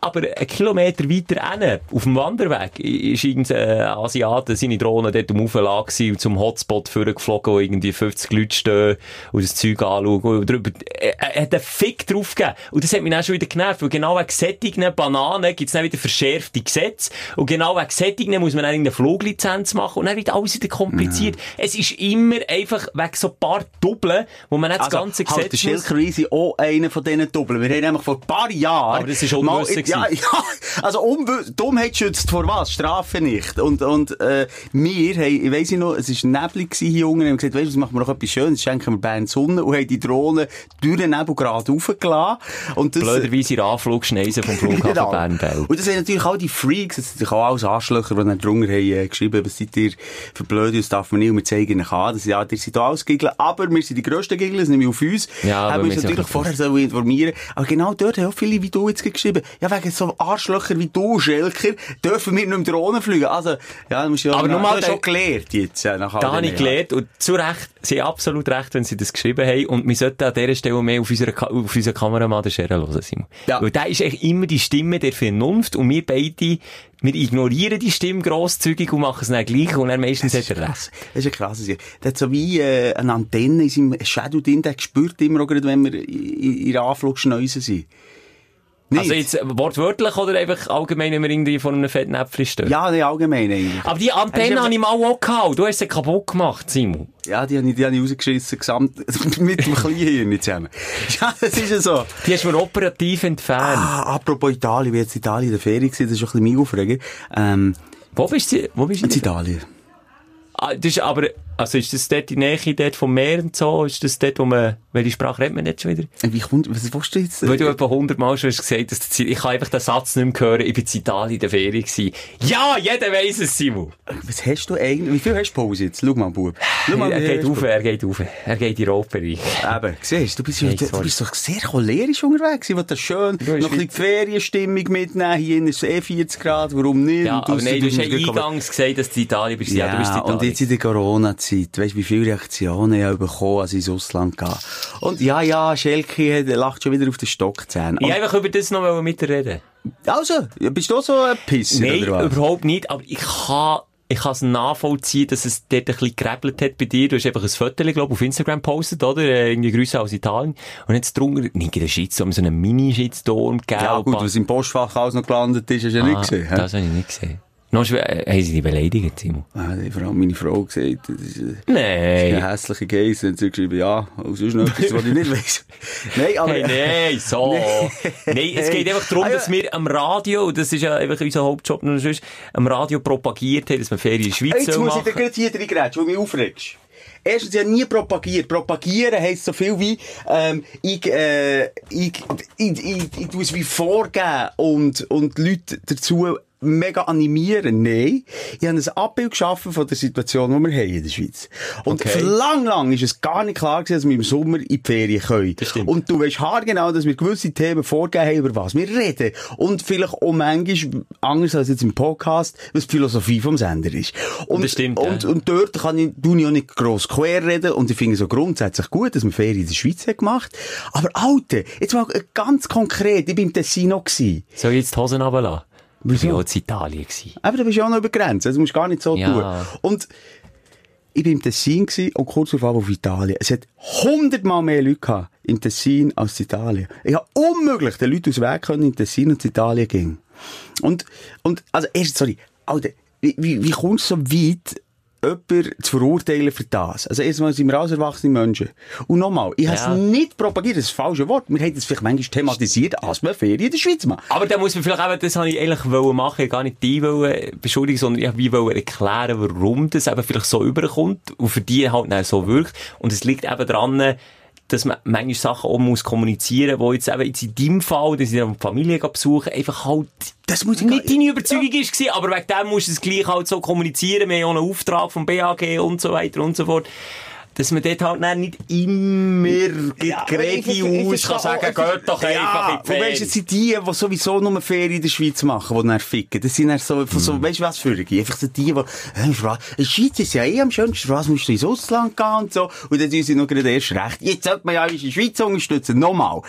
aber einen Kilometer weiter hinten, auf dem Wanderweg, ist irgendein Asiate seine Drohne dort Auflage gewesen und zum Hotspot vorgeflogen, wo irgendwie 50 Leute stehen und das Zeug anschauen und drüber, er, er hat einen Fick drauf gegeben. Und das hat mich dann schon wieder genervt, weil genau wegen sättigen Bananen gibt's dann wieder verschärfte Gesetze und genau wegen sättigen muss man dann irgendeine Fluglizenz machen und dann wird alles wieder kompliziert. Es ist immer einfach wegen so ein paar Doppeln, wo man nicht das ganze halt, der Gesetz muss... Schilker Reisi auch einer von diesen Doppeln. Wir haben nämlich vor ein paar Jahren... Aber das ist mal- unwissen Ja, ja, also Unwiss Dummheit schützt vor was? Strafe nicht. Und, und, äh, wir haben, ich weiss nicht noch, es war neblig gewesen hier unten, und haben gesagt, weißt du, was machen wir noch etwas Schönes, schenken wir Bern Sonne und haben die Drohne durch den Nebel gerade raufgelassen. Und das, Blöderweise in Anflugschneisen vom Flughafen Genau. Bern-Bell. Und das sind natürlich auch die Freaks, das sind auch alles Arschlöcher, die dann drunter haben äh, geschrieben, was seid ihr für Blöde, das darf man nicht, und wir zeigen euch an, das, ja, ihr seid alles Giggeln, aber wir sind die grössten Giggeln, das nehme ich auf uns. Ja, haben wir uns natürlich vorher so informieren. Aber genau dort haben auch viele wie du jetzt geschrieben, ja, wegen so Arschlöcher wie du, Schelker, dürfen wir nicht mehr Drohnen fliegen. Also, ja, du musst ja, Aber nochmal, schon der- gelernt jetzt, äh, nach Da habe ich gelernt, und zu Recht, sie haben absolut recht, wenn sie das geschrieben haben, und wir sollten an dieser Stelle mehr auf unseren, auf unseren Kameramann den Scherer hören, Simon. Ja. Weil der ist eigentlich immer die Stimme der Vernunft, und wir beide, wir ignorieren die Stimme grosszügig und machen es dann gleich, und er meistens hat er recht. Das ist ein krasses Jahr. Der hat so wie äh, eine Antenne in seinem Shadow drin, der spürt immer auch gerade, wenn wir in, in der Anflugschneuse sind. Nicht? Also jetzt äh, wortwörtlich oder einfach allgemein, wenn wir irgendwie vor einem Fettnäpfchen stehen? Ja, nee, allgemein eigentlich. Aber die Antenne habe ich mal auch gehabt. Du hast sie kaputt gemacht, Simon. Ja, die habe ich, die habe ich rausgeschissen, gesamt, mit dem Kleinhirn nicht zusammen. Ja, das ist ja so. Die hast du mir operativ entfernt. Ah, apropos Italien, ich war jetzt in Italien in der Ferien gewesen, das ist schon ein bisschen mein Aufreger. Ähm, Wo bist du? Wo bist du? in Italien. Ah, das ist aber, also ist das dort die Nähe dort vom Meer und so? Ist das dort, wo man, welche Sprache redet man jetzt schon wieder? Wie kommt, was willst du jetzt? Weil du etwa hundertmal schon hast gesagt dass du, ich kann einfach den Satz nicht mehr hören, ich bin in Italien in der Ferien gewesen. Ja, jeder weiss es, Simon. Was hast du eigentlich, wie viel hast du Pause jetzt? Schau mal, Bub. Schau mal, Er geht viel auf, hast er geht auf. Er geht in den Rotbereich. du? Eben, siehst du, du bist, Hey, du, sorry. bist doch sehr cholerisch unterwegs. Ich wollte das schön, Du noch hast ein bisschen die Ferienstimmung mitnehmen. Hier ist es eh 40 Grad, warum nicht? Ja, Und aber nein, du hast ja eingangs gesagt, dass du in Italien bist. Ja, Ja, du bist in und Italien. jetzt in der Corona-Zeit, weißt du, wie viele Reaktionen ich habe bekommen, als ich ins Ausland gehe. Und ja, ja, Schelke lacht schon wieder auf den Stockzähnen. Ich einfach über das noch mit dir reden. Also, bist du so ein Pisser, Nein, oder was? überhaupt nicht. Aber ich kann, ich kann es nachvollziehen, dass es dort ein bisschen gerebelt hat bei dir. Du hast einfach ein Foto, glaube auf Instagram gepostet, oder? Äh, Irgendwie Grüße aus Italien. Und jetzt drunter, nicht in der Shitstorm, so einen Mini-Shitstorm gegeben. Ja, gut, was im Postfach alles noch gelandet ist, hast du ja Ah, nicht gesehen. hä? Das habe ich nicht gesehen. Noch haben sie dich beleidigt, Simon? Ah, die Frau, meine Frau gesagt, das ist äh, Nein. eine hässliche Geiss. Und sie hat geschrieben, ja, und sonst noch etwas, was ich nicht weiss. Nein, aber... Hey, nein, so. Nein, es geht einfach darum, ja. dass wir am Radio, und das ist ja einfach unser Hauptjob, noch sonst, am Radio propagiert haben, dass man Ferien in der Schweiz Jetzt soll muss ich dir machen. gerade hier drin grätschen, weil du mich aufregst. Erstens, ich habe nie propagiert. Propagieren heisst so viel wie, ähm, ich, äh, ich, ich, ich, ich vorgeben und, und die Leute dazu mega animieren. Nein. Ich habe ein Abbild geschaffen von der Situation, die wir haben in der Schweiz. Und Okay. für lang, lang ist es gar nicht klar gewesen, dass wir im Sommer in die Ferien können. Und du weißt haargenau, dass wir gewisse Themen vorgeben haben, über was wir reden. Und vielleicht auch manchmal, anders als jetzt im Podcast, was die Philosophie vom Sender ist. Und, Das stimmt, Und, ja. und dort kann ich, ich auch nicht gross quer reden. Und ich finde es so grundsätzlich gut, dass man Ferien in der Schweiz hat gemacht. Aber Alter, jetzt mal ganz konkret, ich bin im Tessino gewesen. Soll ich jetzt die Hosen runterlassen? Wieso? Ich war auch in Italien. Gewesen. Aber da bist du ja auch noch über die Grenze. Also musst du gar nicht so Ja. tun. Und ich bin im Tessin und kurz darauf auf Italien. Es hat hundertmal mehr Leute gehabt im Tessin als in Italien. Ich habe unmöglich den Leuten aus dem Weg können, in Tessin und in Italien gehen. Und, und, also erst, sorry, Alter, wie, wie, wie kommst du so weit, jemanden zu verurteilen für das? Also erstmal sind wir alles erwachsene Menschen. Und nochmal, ich habe Ja. es nicht propagiert, das ist das falsche Wort. Wir haben das vielleicht manchmal thematisiert, als wir Ferien in der Schweiz machen. Aber da muss man vielleicht eben, das habe ich eigentlich wollen machen, gar nicht die wollen beschuldigen, sondern ich wie wollen erklären, warum das eben vielleicht so überkommt und für die halt dann so wirkt. Und es liegt eben daran, dass man manchmal Sachen auch muss kommunizieren, wo jetzt eben jetzt in deinem Fall, dass ich die Familie gehe besuchen, einfach halt Das muss ich nicht deine Überzeugung ist gewesen, aber wegen dem musst du es gleich halt so kommunizieren. Wir haben ja auch einen Auftrag vom BAG und so weiter und so fort. Dass man dort halt nicht immer ja, Gregi aus kann sagen, geht doch einfach in die Und weißt, Ferien. es sind die, die sowieso nur Ferien in der Schweiz machen, die dann ficken. Das sind dann so, Mhm. so weißt du was für die? Einfach so die, die, äh, in Schweiz ist ja eh am schönsten, was musst du ins Ausland gehen und so. Und dann sind sie noch gerade erst recht. Jetzt sollte man ja die Schweiz unterstützen. Nochmal.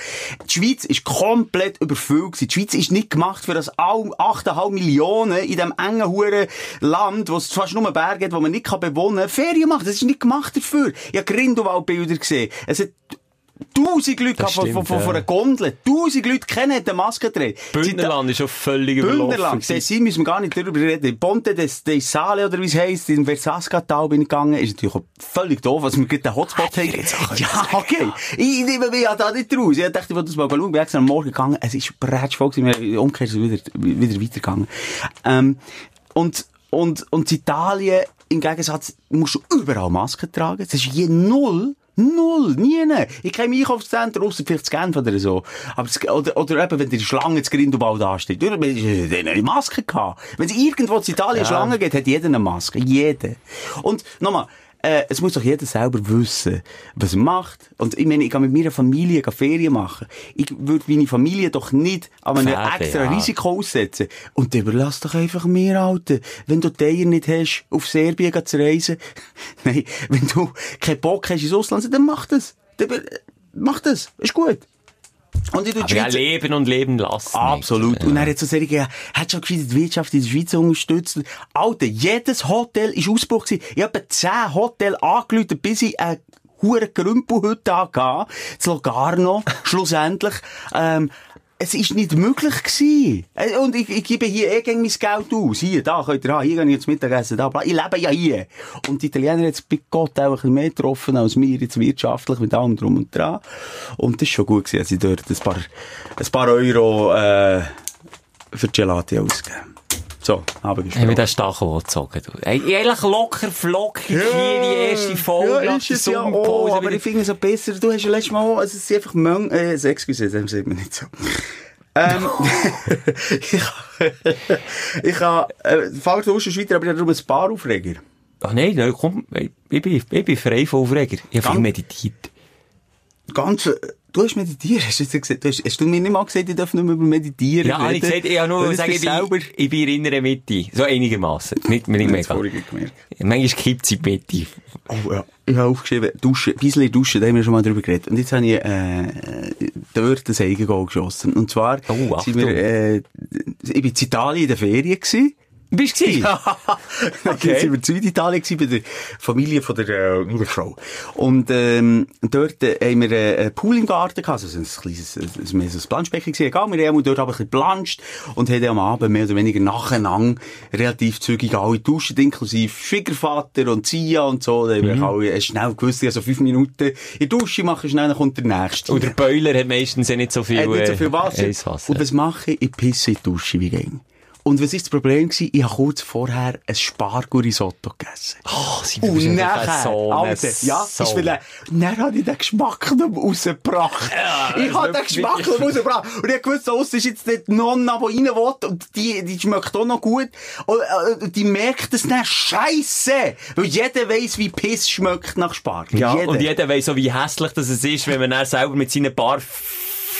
Die Schweiz ist komplett überfüllt gewesen. Die Schweiz ist nicht gemacht für das all- 8,5 Millionen in diesem engen, huren Land, wo es fast nur Berge hat, wo man nicht kann bewohnen kann, Ferien machen. Das ist nicht gemacht dafür. Habe Grindelwald-Bilder gesehen. Es hat Tausend Leute Das von, von, stimmt, von, von ja. einer Gondel. Tausend Leute kennen eine Maske getragen. Bündnerland ist schon völlig überlaufen. Bündnerland. Tessin müssen wir gar nicht darüber reden. Ponte des, des Sale, oder wie es heisst, in Versasca-Tal bin ich gegangen. Ist natürlich auch völlig doof, dass wir gerade den Hotspot haben. Ja, okay. Ich nehme mich ja da nicht raus. Ich dachte, ich wollte das mal schauen. Ich extra am Morgen gegangen. Es ist brätschvoll gewesen. Wir umgekehrt sind wieder, wieder weitergegangen. Ähm, und, und, und in Italien, im Gegensatz, musst du überall Masken tragen. Es ist je null. Null, nie. Ich kenne im Einkaufszentrum, ausser vielleicht zu Genf oder so. Aber das, oder, oder eben, wenn die Schlange zu Grindelwald ansteht. Sie eine Maske gehabt. Wenn es irgendwo in Italien Schlange gibt, hat jeder eine Maske. Jeder. Und nochmal, äh, es muss doch jeder selber wissen, was er macht. Und ich meine, ich kann mit meiner Familie Ferien machen. Ich würde meine Familie doch nicht an einem Pferde, extra ja. Risiko aussetzen. Und überlass doch einfach mir, Alter. Wenn du die Eier nicht hast, auf Serbien zu reisen. Nein, wenn du keinen Bock hast ins Ausland, dann mach das. Dann, mach das. Ist gut. Und ich tue die Aber ja, Schweiz- leben und leben lassen. Absolut. Ja. Und er hat so sagen, ja, hat schon gescheit die Wirtschaft in der Schweiz unterstützt. Alter, jedes Hotel ist Ausbruch gewesen. Ich habe 10 Hotels angerufen, bis ich eine hure Grümpelhütte hatte. Das Logarno, schlussendlich. Ähm, es ist nicht möglich gewesen. Äh, Und ich, ich gebe hier eh mein Geld aus. Hier, da könnt ihr haben. Hier gehe ich jetzt Mittagessen. Da, bla. ich lebe ja hier. Und die Italiener jetzt bei Gott auch ein bisschen mehr getroffen als wir jetzt wirtschaftlich mit allem drum und dran. Und das ist schon gut gewesen, dass ich dort ein paar, ein paar Euro, äh, für Gelati ausgegeben. So, aber Haben wir den Stachel gezogen? Eigentlich locker, flockig hier die erste Folge. Ja, ist es ja auch, aber ich finde es auch besser. Du hast ja letztes Mal auch, also es sind einfach Mön, äh, excuse, das sieht man nicht so. ähm, ich, habe, äh, Fall du weiter, aber ich habe darum ein paar Aufreger. Ach nein, nein, komm, ich, bin, ich bin frei von Aufreger. Ich habe viel meditiert. Ganz, äh, du hast meditiert, hast du jetzt gesagt, du hast, hast du mir nicht mal gesagt, ich darf nicht mehr über meditieren Ja, habe ich reden? gesagt, ich habe nur sagen, ich selber... bin, ich bin in der Mitte. So einigermaßen. Nicht, nicht Ich habe mega. Manchmal kippt sie die Mitte. Oh ja. Ich habe aufgeschrieben, Duschen, ein bisschen Duschen, da haben wir schon mal drüber geredet. Und jetzt habe ich, äh, dort ein Eigengoal geschossen. Und zwar, Oh, sind wir, äh, ich bin in Italien in der Ferien gewesen. Bist du gewesen? okay. Dann sind wir in Süditalien gewesen, bei der Familie von der, äh, Frau. Und, ähm, dort äh, haben wir äh, einen Pool im Garten gehabt, also ein kleines, ein, so ein Planschbecken gewesen. Egal, wir haben dort aber ein bisschen planscht und haben am Abend mehr oder weniger nacheinander relativ zügig alle duschen, inklusive Schwiegervater und Zia und so. Da haben wir alle äh, schnell gewusst, also fünf Minuten in die Dusche machen, schnell, dann kommt der Nächste. Und der Boiler hat meistens ja nicht so viel, hat nicht so äh, viel Wasser. Eiswasser. Und was mache ich? Ich pisse in die Dusche wie gäng. Und was ist das Problem gewesen? Ich habe kurz vorher ein Spargel-Risotto gegessen. Oh, sie Und nachher, so Alter, ja, Sau. ist weil, dann habe ich den Geschmack noch rausgebracht. ich habe den Geschmack noch rausgebracht. Und ich wusste, aus ist jetzt nicht die Nonna, die rein will, und die, die schmeckt auch noch gut. Und, äh, die merkt es dann, Scheisse! Weil jeder weiss, wie Piss schmeckt nach Spargel. Ja, jeder. und jeder weiss so, wie hässlich das es ist, wenn man dann selber mit seinen paar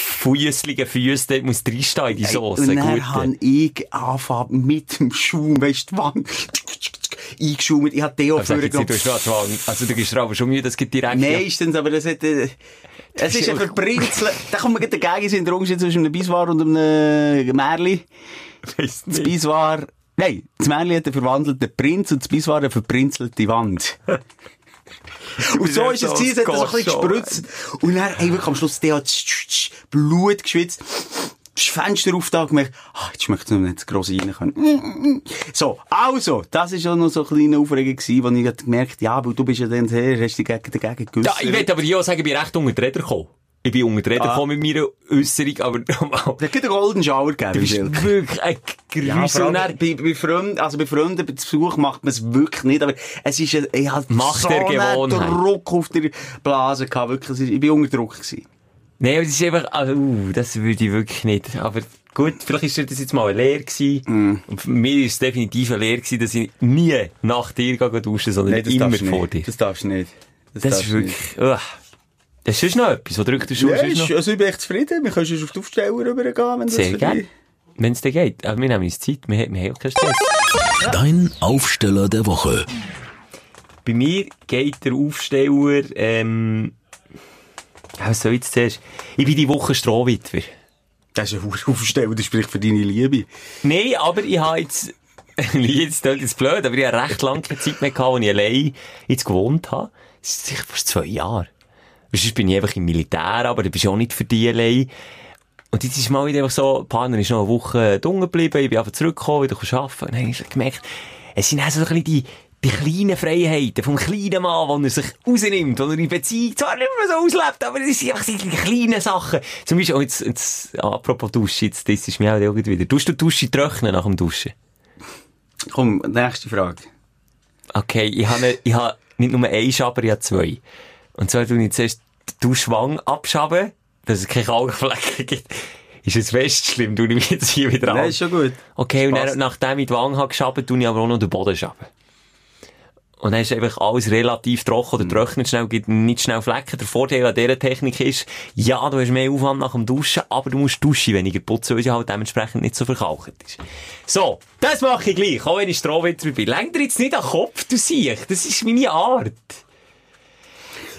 fusseligen Füßen dort muss reinstehen in die Soße. Und dann Gute. habe ich angefangen mit dem Schaum, weisst du, die Wand eingeschaumt. Ich habe sag jetzt nicht, du. Also, du gibst dir aber schon Mühe, das gibt direkt... Meistens, aber das hat, äh, es ist ein Verbrinzeln. Da kommt mir gleich dagegen, sind der Unterschied zwischen einem Biswar und einem Märli. Weiss Das nicht. Biswar, nein, das Märli hat einen verwandelten Prinz und das Biswar eine verbrinzelte Wand. Und so ist es gewesen, es hat so ein bisschen gespritzt. Und dann, ey, wirklich am Schluss, der hat Blut geschwitzt. Das Fenster aufgetan gemerkt, ah, jetzt schmeckt es noch nicht gross rein können. So, also, das ist auch noch so eine kleine Aufregung gewesen, wo ich gemerkt ja, weil du bist ja dann her, hast dich dagegen, dagegen Ja, geäussert. ich will aber hier auch sagen, ich bin recht unter die Räder gekommen. Ich bin unter Räder Ah. mit meiner Äußerung, aber... Da gibt einen Golden Shower gegeben. Du bist wirklich ein Ja, Grüße. dann- bei, bei Freunden, also bei Freunden, bei Besuch macht man es wirklich nicht, aber es ist, ein- ich hatte Macht so der einen Gewohnheit. Druck auf der Blase gehabt, wirklich, es ich bin unter Druck gewesen. Nein, aber das ist einfach, also, uh, das würde ich wirklich nicht. Aber gut, vielleicht ist das jetzt mal eine Lehre gewesen. Mm. Und für mich ist es definitiv eine Lehre gewesen, dass ich nie nach dir gehe duschen, sondern immer darfst du vor nicht. dir. Das darfst du nicht. Das, darfst ist wirklich, uh. Das ist noch etwas, wo drückt der Schuh Ja, ist, noch? also ich bin echt zufrieden. Wir können schon auf die Aufsteller rübergehen, wenn das Sehr für gerne. dich- Wenn es dir geht. Aber wir nehmen uns Zeit, wir, wir haben auch keinen Stress. Dein Aufsteller der Woche. Bei mir geht der Aufsteller, ähm, was soll ich jetzt zuerst? Ich bin die Woche Strohwitwer. Das ist ein Aufsteller, das spricht für deine Liebe. Nein, aber ich habe jetzt, jetzt klingt jetzt blöd, aber ich habe recht lange keine Zeit mehr gehabt, als ich allein jetzt gewohnt habe. Das ist sicher fast zwei Jahre. Sonst bin ich einfach im Militär, aber du bist auch nicht für die allein. Und jetzt ist mal wieder einfach so, Partner ist noch eine Woche dunkel geblieben, ich bin einfach zurückgekommen, wieder arbeiten. Und dann habe ich gemerkt, es sind auch so ein bisschen die, die kleinen Freiheiten vom kleinen Mann, die er sich rausnimmt, die er in Beziehung zwar nicht mehr so auslebt, aber es sind einfach die kleinen Sachen. Zum Beispiel, oh, jetzt, jetzt, apropos Dusche, jetzt, das ist mir auch wieder. Tust du Dusche trocknen nach dem Duschen? Komm, nächste Frage. Okay, ich habe, ich habe nicht nur einen Schaber, ich habe zwei. Und zwar tue ich zuerst die Duschwange abschaben, dass es keine Kalkflecken gibt. Ist es fest schlimm, ich mich jetzt hier wieder an. Nein, ist schon gut. Okay, und Passt. dann, nachdem ich die Wange habe geschabt, tue ich aber auch noch den Boden schaben. Und dann ist einfach alles relativ trocken oder trocknet schnell, gibt nicht schnell Flecken. Der Vorteil an dieser Technik ist, ja, du hast mehr Aufwand nach dem Duschen, aber du musst duschen weniger putzen, weil sie halt dementsprechend nicht so verkalkt ist. So, das mache ich gleich, auch wenn ich Strohwitzer bin. Lenk dir jetzt nicht an den Kopf, du siehst, das ist meine Art.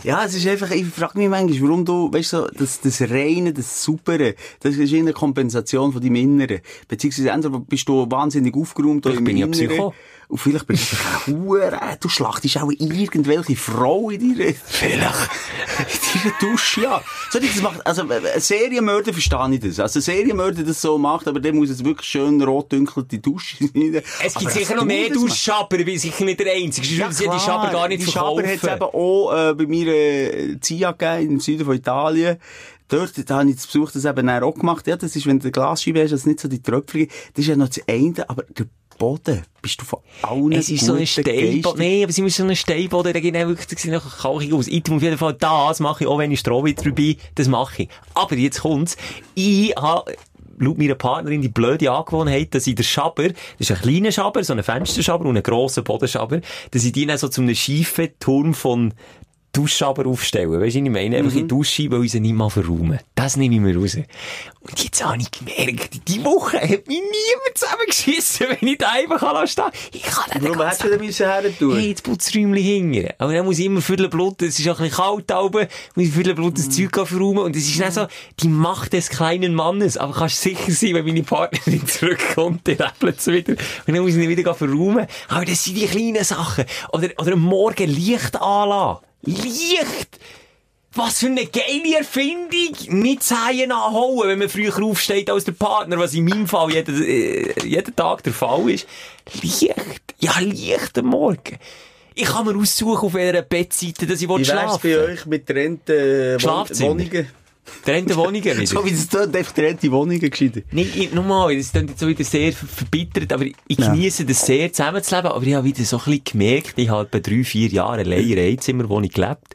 Ja, es ist einfach, ich frage mich manchmal, warum du, weißt du, das, das Reine, das Supere, das ist eine Kompensation von deinem Inneren. Beziehungsweise entweder bist du wahnsinnig aufgeräumt Vielleicht im bin ich Inneren. Psycho. Und vielleicht bist du Hure, du schlachtest auch irgendwelche Frau in deiner, Vielleicht. in deiner Dusche, ja. So, das macht, also, ein Serienmörder verstehe ich das. Also, ein Serienmörder das so macht, aber der muss es wirklich schön rot dünkelte Dusche sein. Es gibt Aber sicher noch mehr Duschschaber, ich bin sicher nicht der Einzige. Würden sie die Schaber gar nicht die Schaber hat es verkaufen. eben auch äh, bei mir äh, Zia gegeben, im Süden von Italien. Dort da habe ich das Besuch das eben auch gemacht. Ja, das ist, wenn du eine Glasscheibe hast, das ist nicht so die Tröpfchen. Das ist ja noch das eine, aber der Boden bist du von allen Es ist so ein Steinboden. Nein, aber es ist so ein Steinboden, der geht dann wirklich, nach kalkig aus. Ich auf jeden Fall das mache ich, auch wenn ich Stroh wieder dabei, das mache ich. Aber jetzt kommt's. Ich habe, laut meiner Partnerin die blöde Angewohnheit, dass ich den Schaber, das ist ein kleiner Schaber, so ein Fensterschaber und ein grosser Bodenschaber, dass ich die dann so zu einem schiefen Turm von Duschschaber aufstellen. Weißt du, was ich meine? Einfach in die Dusche, weil ich sie nicht mal verräumen. Das nehme ich mir raus. Und jetzt habe ich gemerkt, die Woche hat mich niemand zusammengeschissen, wenn ich da einfach stehen kann. Ich kann nicht den Warum hättest du denn müssen her tun? Hey, das Putzräumchen hingern. Aber dann muss ich immer Viertel Blut, es ist auch ein bisschen kalt oben, muss ich Viertel Blut das Zeug verräumen. Und es ist dann so, die Macht des kleinen Mannes. Aber kannst sicher sein, wenn meine Partnerin zurückkommt, dann rappelt es wieder. Und dann muss ich ihn wieder verräumen. Aber das sind die kleinen Sachen. Oder, oder am Morgen Licht anlassen. Licht! Was für eine geile Erfindung! Nicht Zehen anhauen, wenn man früher aufsteht als der Partner, was in meinem Fall jeden, äh, jeden Tag der Fall ist. Licht! Ja, Licht am Morgen. Ich kann mir aussuchen, auf welcher Bettseite dass ich Wie wär's schlafen bei euch mit trennten äh? Wohnungen? Trennte Wohnungen wieder. So wie das dort, einfach trennte Wohnungen gescheiden. Nein, ich, nochmal, das dann jetzt so wieder sehr ver- verbittert, aber ich genieße das sehr, zusammenzuleben, aber ich habe wieder so ein bisschen gemerkt, ich habe etwa drei, vier Jahre allein in einer Einzimmerwohnung gelebt.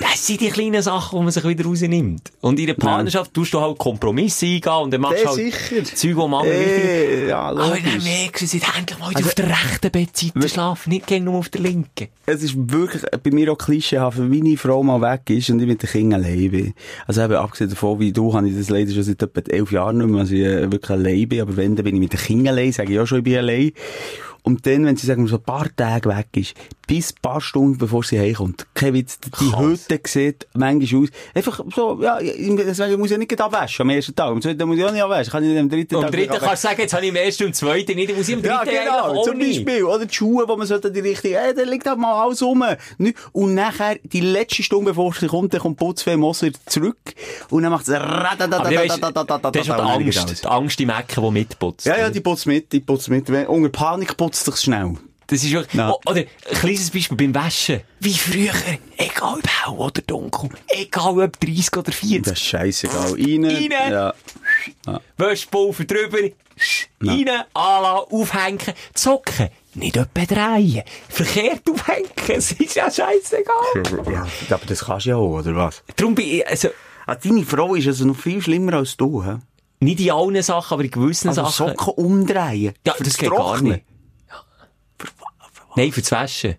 Das sind die kleinen Sachen, die man sich wieder rausnimmt. Und in der Partnerschaft tust du halt Kompromisse eingehen und dann machst du halt sicher. Zeug, die man Äh, ja, Aber dann merkst du, sie endlich mal Also- auf der rechten Bettseite schlafen, nicht gegen nur auf der linken. Es ist wirklich bei mir auch klischeehaft, wenn meine Frau mal weg ist und ich mit den Kindern allein bin. Also eben, abgesehen davon, wie du, habe ich das leider schon seit etwa elf Jahren nicht mehr, also ich äh, wirklich allein bin. Aber wenn, dann bin ich mit den Kindern allein, sage ich auch schon, ich bin allein. Und dann, wenn sie sagen, so ein paar Tage weg ist, bis ein paar Stunden bevor sie heimkommt, kein Witz, die. Hütte sieht manchmal aus, einfach so, ja, deswegen muss ich ja nicht abwaschen am ersten Tag. Am zweiten muss ich auch nicht abwaschen, kann ich am dritten Tag am dritten kannst du sagen, jetzt habe ich im ersten und zweiten nicht, muss ich am dritten Ja, genau, zum nicht. Beispiel. Oder die Schuhe, wo man sollte die richtige, äh, da liegt halt mal alles rum. Nicht- Und nachher, die letzte Stunde, bevor sie kommt, dann kommt Putzfee Moser zurück. Und dann macht es das ist die Angst, die Angst im Ecken, die mitputzt. Ja, ja, die putzt mit, die putzt mit. Unter Panik putzt sich schnell. Das ist wirklich, Ja. oh, oder, ein kleines Beispiel beim Waschen. Wie früher. Egal ob hell oder dunkel. Egal ob 30 oder 40. Das ist scheissegal. Rein. Rein. Ja. Wäschpulver drüber. Rein, anlassen, aufhängen, zocken. Nicht etwa drehen. Verkehrt aufhängen. Es ist ja scheissegal. ja. Aber das kannst du ja auch, oder was? Darum bin ich, also, Ah, deine Frau ist also noch viel schlimmer als du, hä? nicht in allen Sachen, aber in gewissen Also Sachen. Socken umdrehen. ja, das geht gar nicht. Nein, fürs Waschen.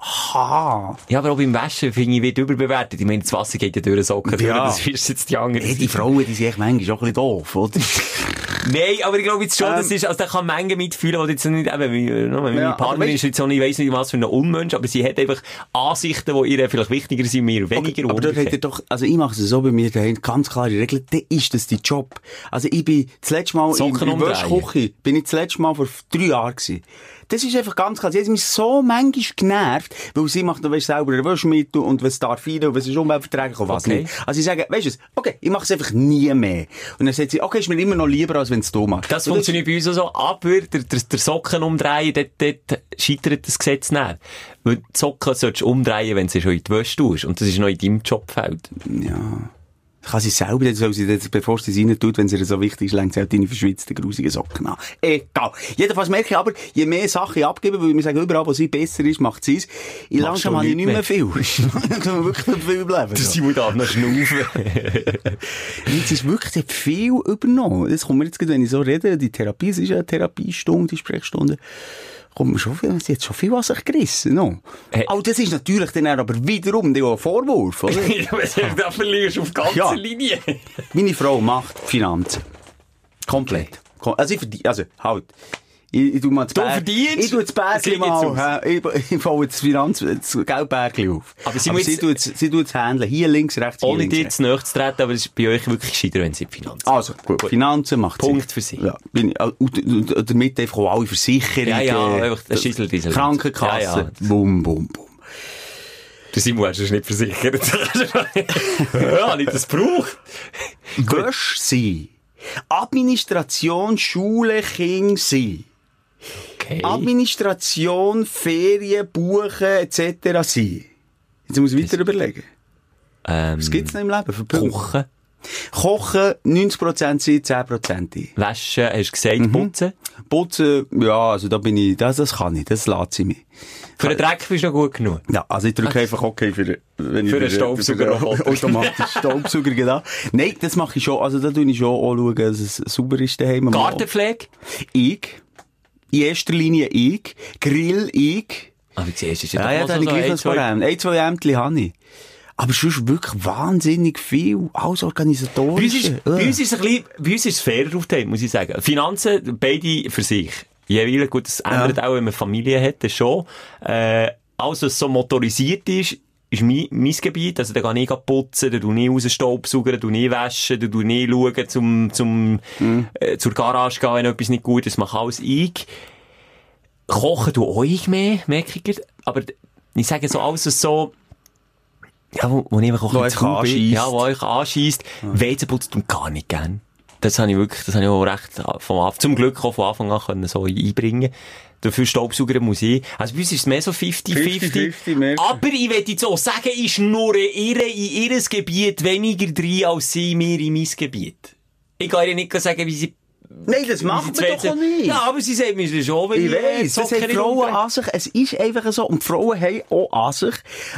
Ha. Ja, aber auch beim Waschen finde ich, wird überbewertet. Ich meine, das Wasser geht ja durch den Socken durch, Ja. das ist jetzt die andere Hey, die. Frauen, die sind echt manchmal auch ein bisschen doof, oder? Nein, aber ich glaube jetzt schon, Ähm. das ist, also da kann Menge mitfühlen, die jetzt nicht eben, wie, äh, meine Ja, aber Partnerin ist jetzt auch nicht, ich weiss nicht, was für ein Unmensch, aber sie hat einfach Ansichten, die ihr vielleicht wichtiger sind, mir weniger aber dort hat umgekehrt. doch, also ich mache es so bei mir, da haben ganz klare Regeln, dann ist das dein Job. Also ich bin das letzte Mal Socken in der. Wäschküche, bin ich das letzte Mal vor drei Jahren gewesen. Das ist einfach ganz klar. Sie hat mich so manchmal genervt, weil sie macht, weißt, selber ein Wäschmittel und was darf rein und was ist umweltverträglich und was Okay. nicht. Also ich sage, weißt du was, okay, ich mache es einfach nie mehr. Und dann sagt sie, okay, ist mir immer noch lieber, als wenn es du machst. Das Und funktioniert bei uns auch so, aber der, der, der Socken umdrehen, dort, dort scheitert das Gesetz nicht. Weil die Socken solltest du umdrehen, wenn sie schon in die Wäsche tust. Und das ist noch in deinem Jobfeld. Ja. Kann sie selber, soll sie das, bevor sie es rein tut, wenn sie ihr so wichtig ist, längt sie halt deine verschwitzten, grusigen Socken an. Egal. Jedenfalls merke ich aber, je mehr Sachen ich abgebe, weil wir sagen, überall, wo sie besser ist, macht sie es. Ich langsam habe ich nicht mehr viel. Dann kann man wirklich nicht viel bleiben. so. Simon darf noch schnaufen. Jetzt ist wirklich viel übernommen. Das kommt mir jetzt gerade, wenn ich so rede, die Therapie, es ist ja eine Therapiestunde, die Sprechstunde. Kommt schon viel, sie hat schon viel an sich gerissen, no? Hey. Oh, das ist natürlich dann aber wiederum der Vorwurf, oder? da verlierst du auf ganzer Ja. Linie. Meine Frau macht Finanzen. Komplett. Kom- Also, ich verdiene, also, halt. Ich, ich tu mal das Du Berg- verdienst? Ich tu das Bergli mal, ich, ich falle das Finanz, das Geldbergli auf. Aber sie aber sie tut sie tut's handeln. Hier links, rechts, hier Ohne links, dir zu nahe zu treten, aber es ist bei euch wirklich gescheiter, wenn sie die Finanzen Also, gut, Finanzen macht Punkt für sie. Ja, bin ich, und, und, und damit einfach auch alle Versicherungen. Ja, ja, einfach der Schissel, dieser Krankenkasse. Ja, ja. Bum, bum, bum. Der Simon hast du nicht versichert. ja, nicht das braucht. Gösch sein. Administration, Schule, Kind sein. Okay. Administration, Ferien, Buchen, etc. sein. Jetzt muss ich weiter überlegen. ähm, Was gibt's noch im Leben für Punkte? Kochen, Kochen, 90% sein, 10% ein. Waschen, hast du gesagt, Mhm. putzen. Putzen, ja, also da bin ich, das, das kann ich, das lässt sie mich. Für den Dreck bist du noch gut genug. Ja, also ich drücke einfach okay für, wenn ich Für den für- Staubsauger den automatisch Staubsauger, genau. Nein, das mache ich schon, also da tue ich schon auch schauen, dass es sauber ist daheim. Gartenpflege. Ich. In erster Linie ich. Grill ich. Ah, wie siehst du, ist ja, Ja, ja, doch da mal habe ich gleich so ein zwei... Ein, zwei Ämter habe ich. Aber sonst wirklich wahnsinnig viel. Alles Bei organisatorisch. ist, bei uns ist es ein bisschen, bei uns ist es fairer aufgeteilt, muss ich sagen. Finanzen, beide für sich. Jeweils, gut, das ändert auch, wenn man Familie hat, schon. Äh, alles, was so motorisiert ist, ist mein, mein Gebiet. Also, da kann ich putzen, da tue ich raus Staubsaugen, da tue ich waschen, da tue ich schauen, zum, zum, äh, zur Garage gehen, wenn etwas nicht gut ist, mache alles ich. Kochen tue ich mehr, merke ich. Aber ich sage so, alles so, ja, wo, wo ich einfach auch Wo ein bisschen euch. Ja, wo euch anscheisst. WC putzt und gar nicht gern. Das habe ich wirklich, das habe ich auch recht vom Anfang, zum Glück auch von Anfang an können so einbringen. Dafür Staubsauger muss ich. Also bei uns ist es mehr so 50-50. 50-50, merke ich. Aber ich will jetzt auch sagen, ich schnurre ihre in ihres Gebiet weniger drin als sie mir in mein Gebiet. Ich kann ihr nicht sagen, wie sie... Nein, das macht sie man doch auch nicht. Ja, aber sie sagen mir schon, wenn Ich weiss, das Socken haben Frauen an sich. Es ist einfach so. Und Frauen haben auch an sich.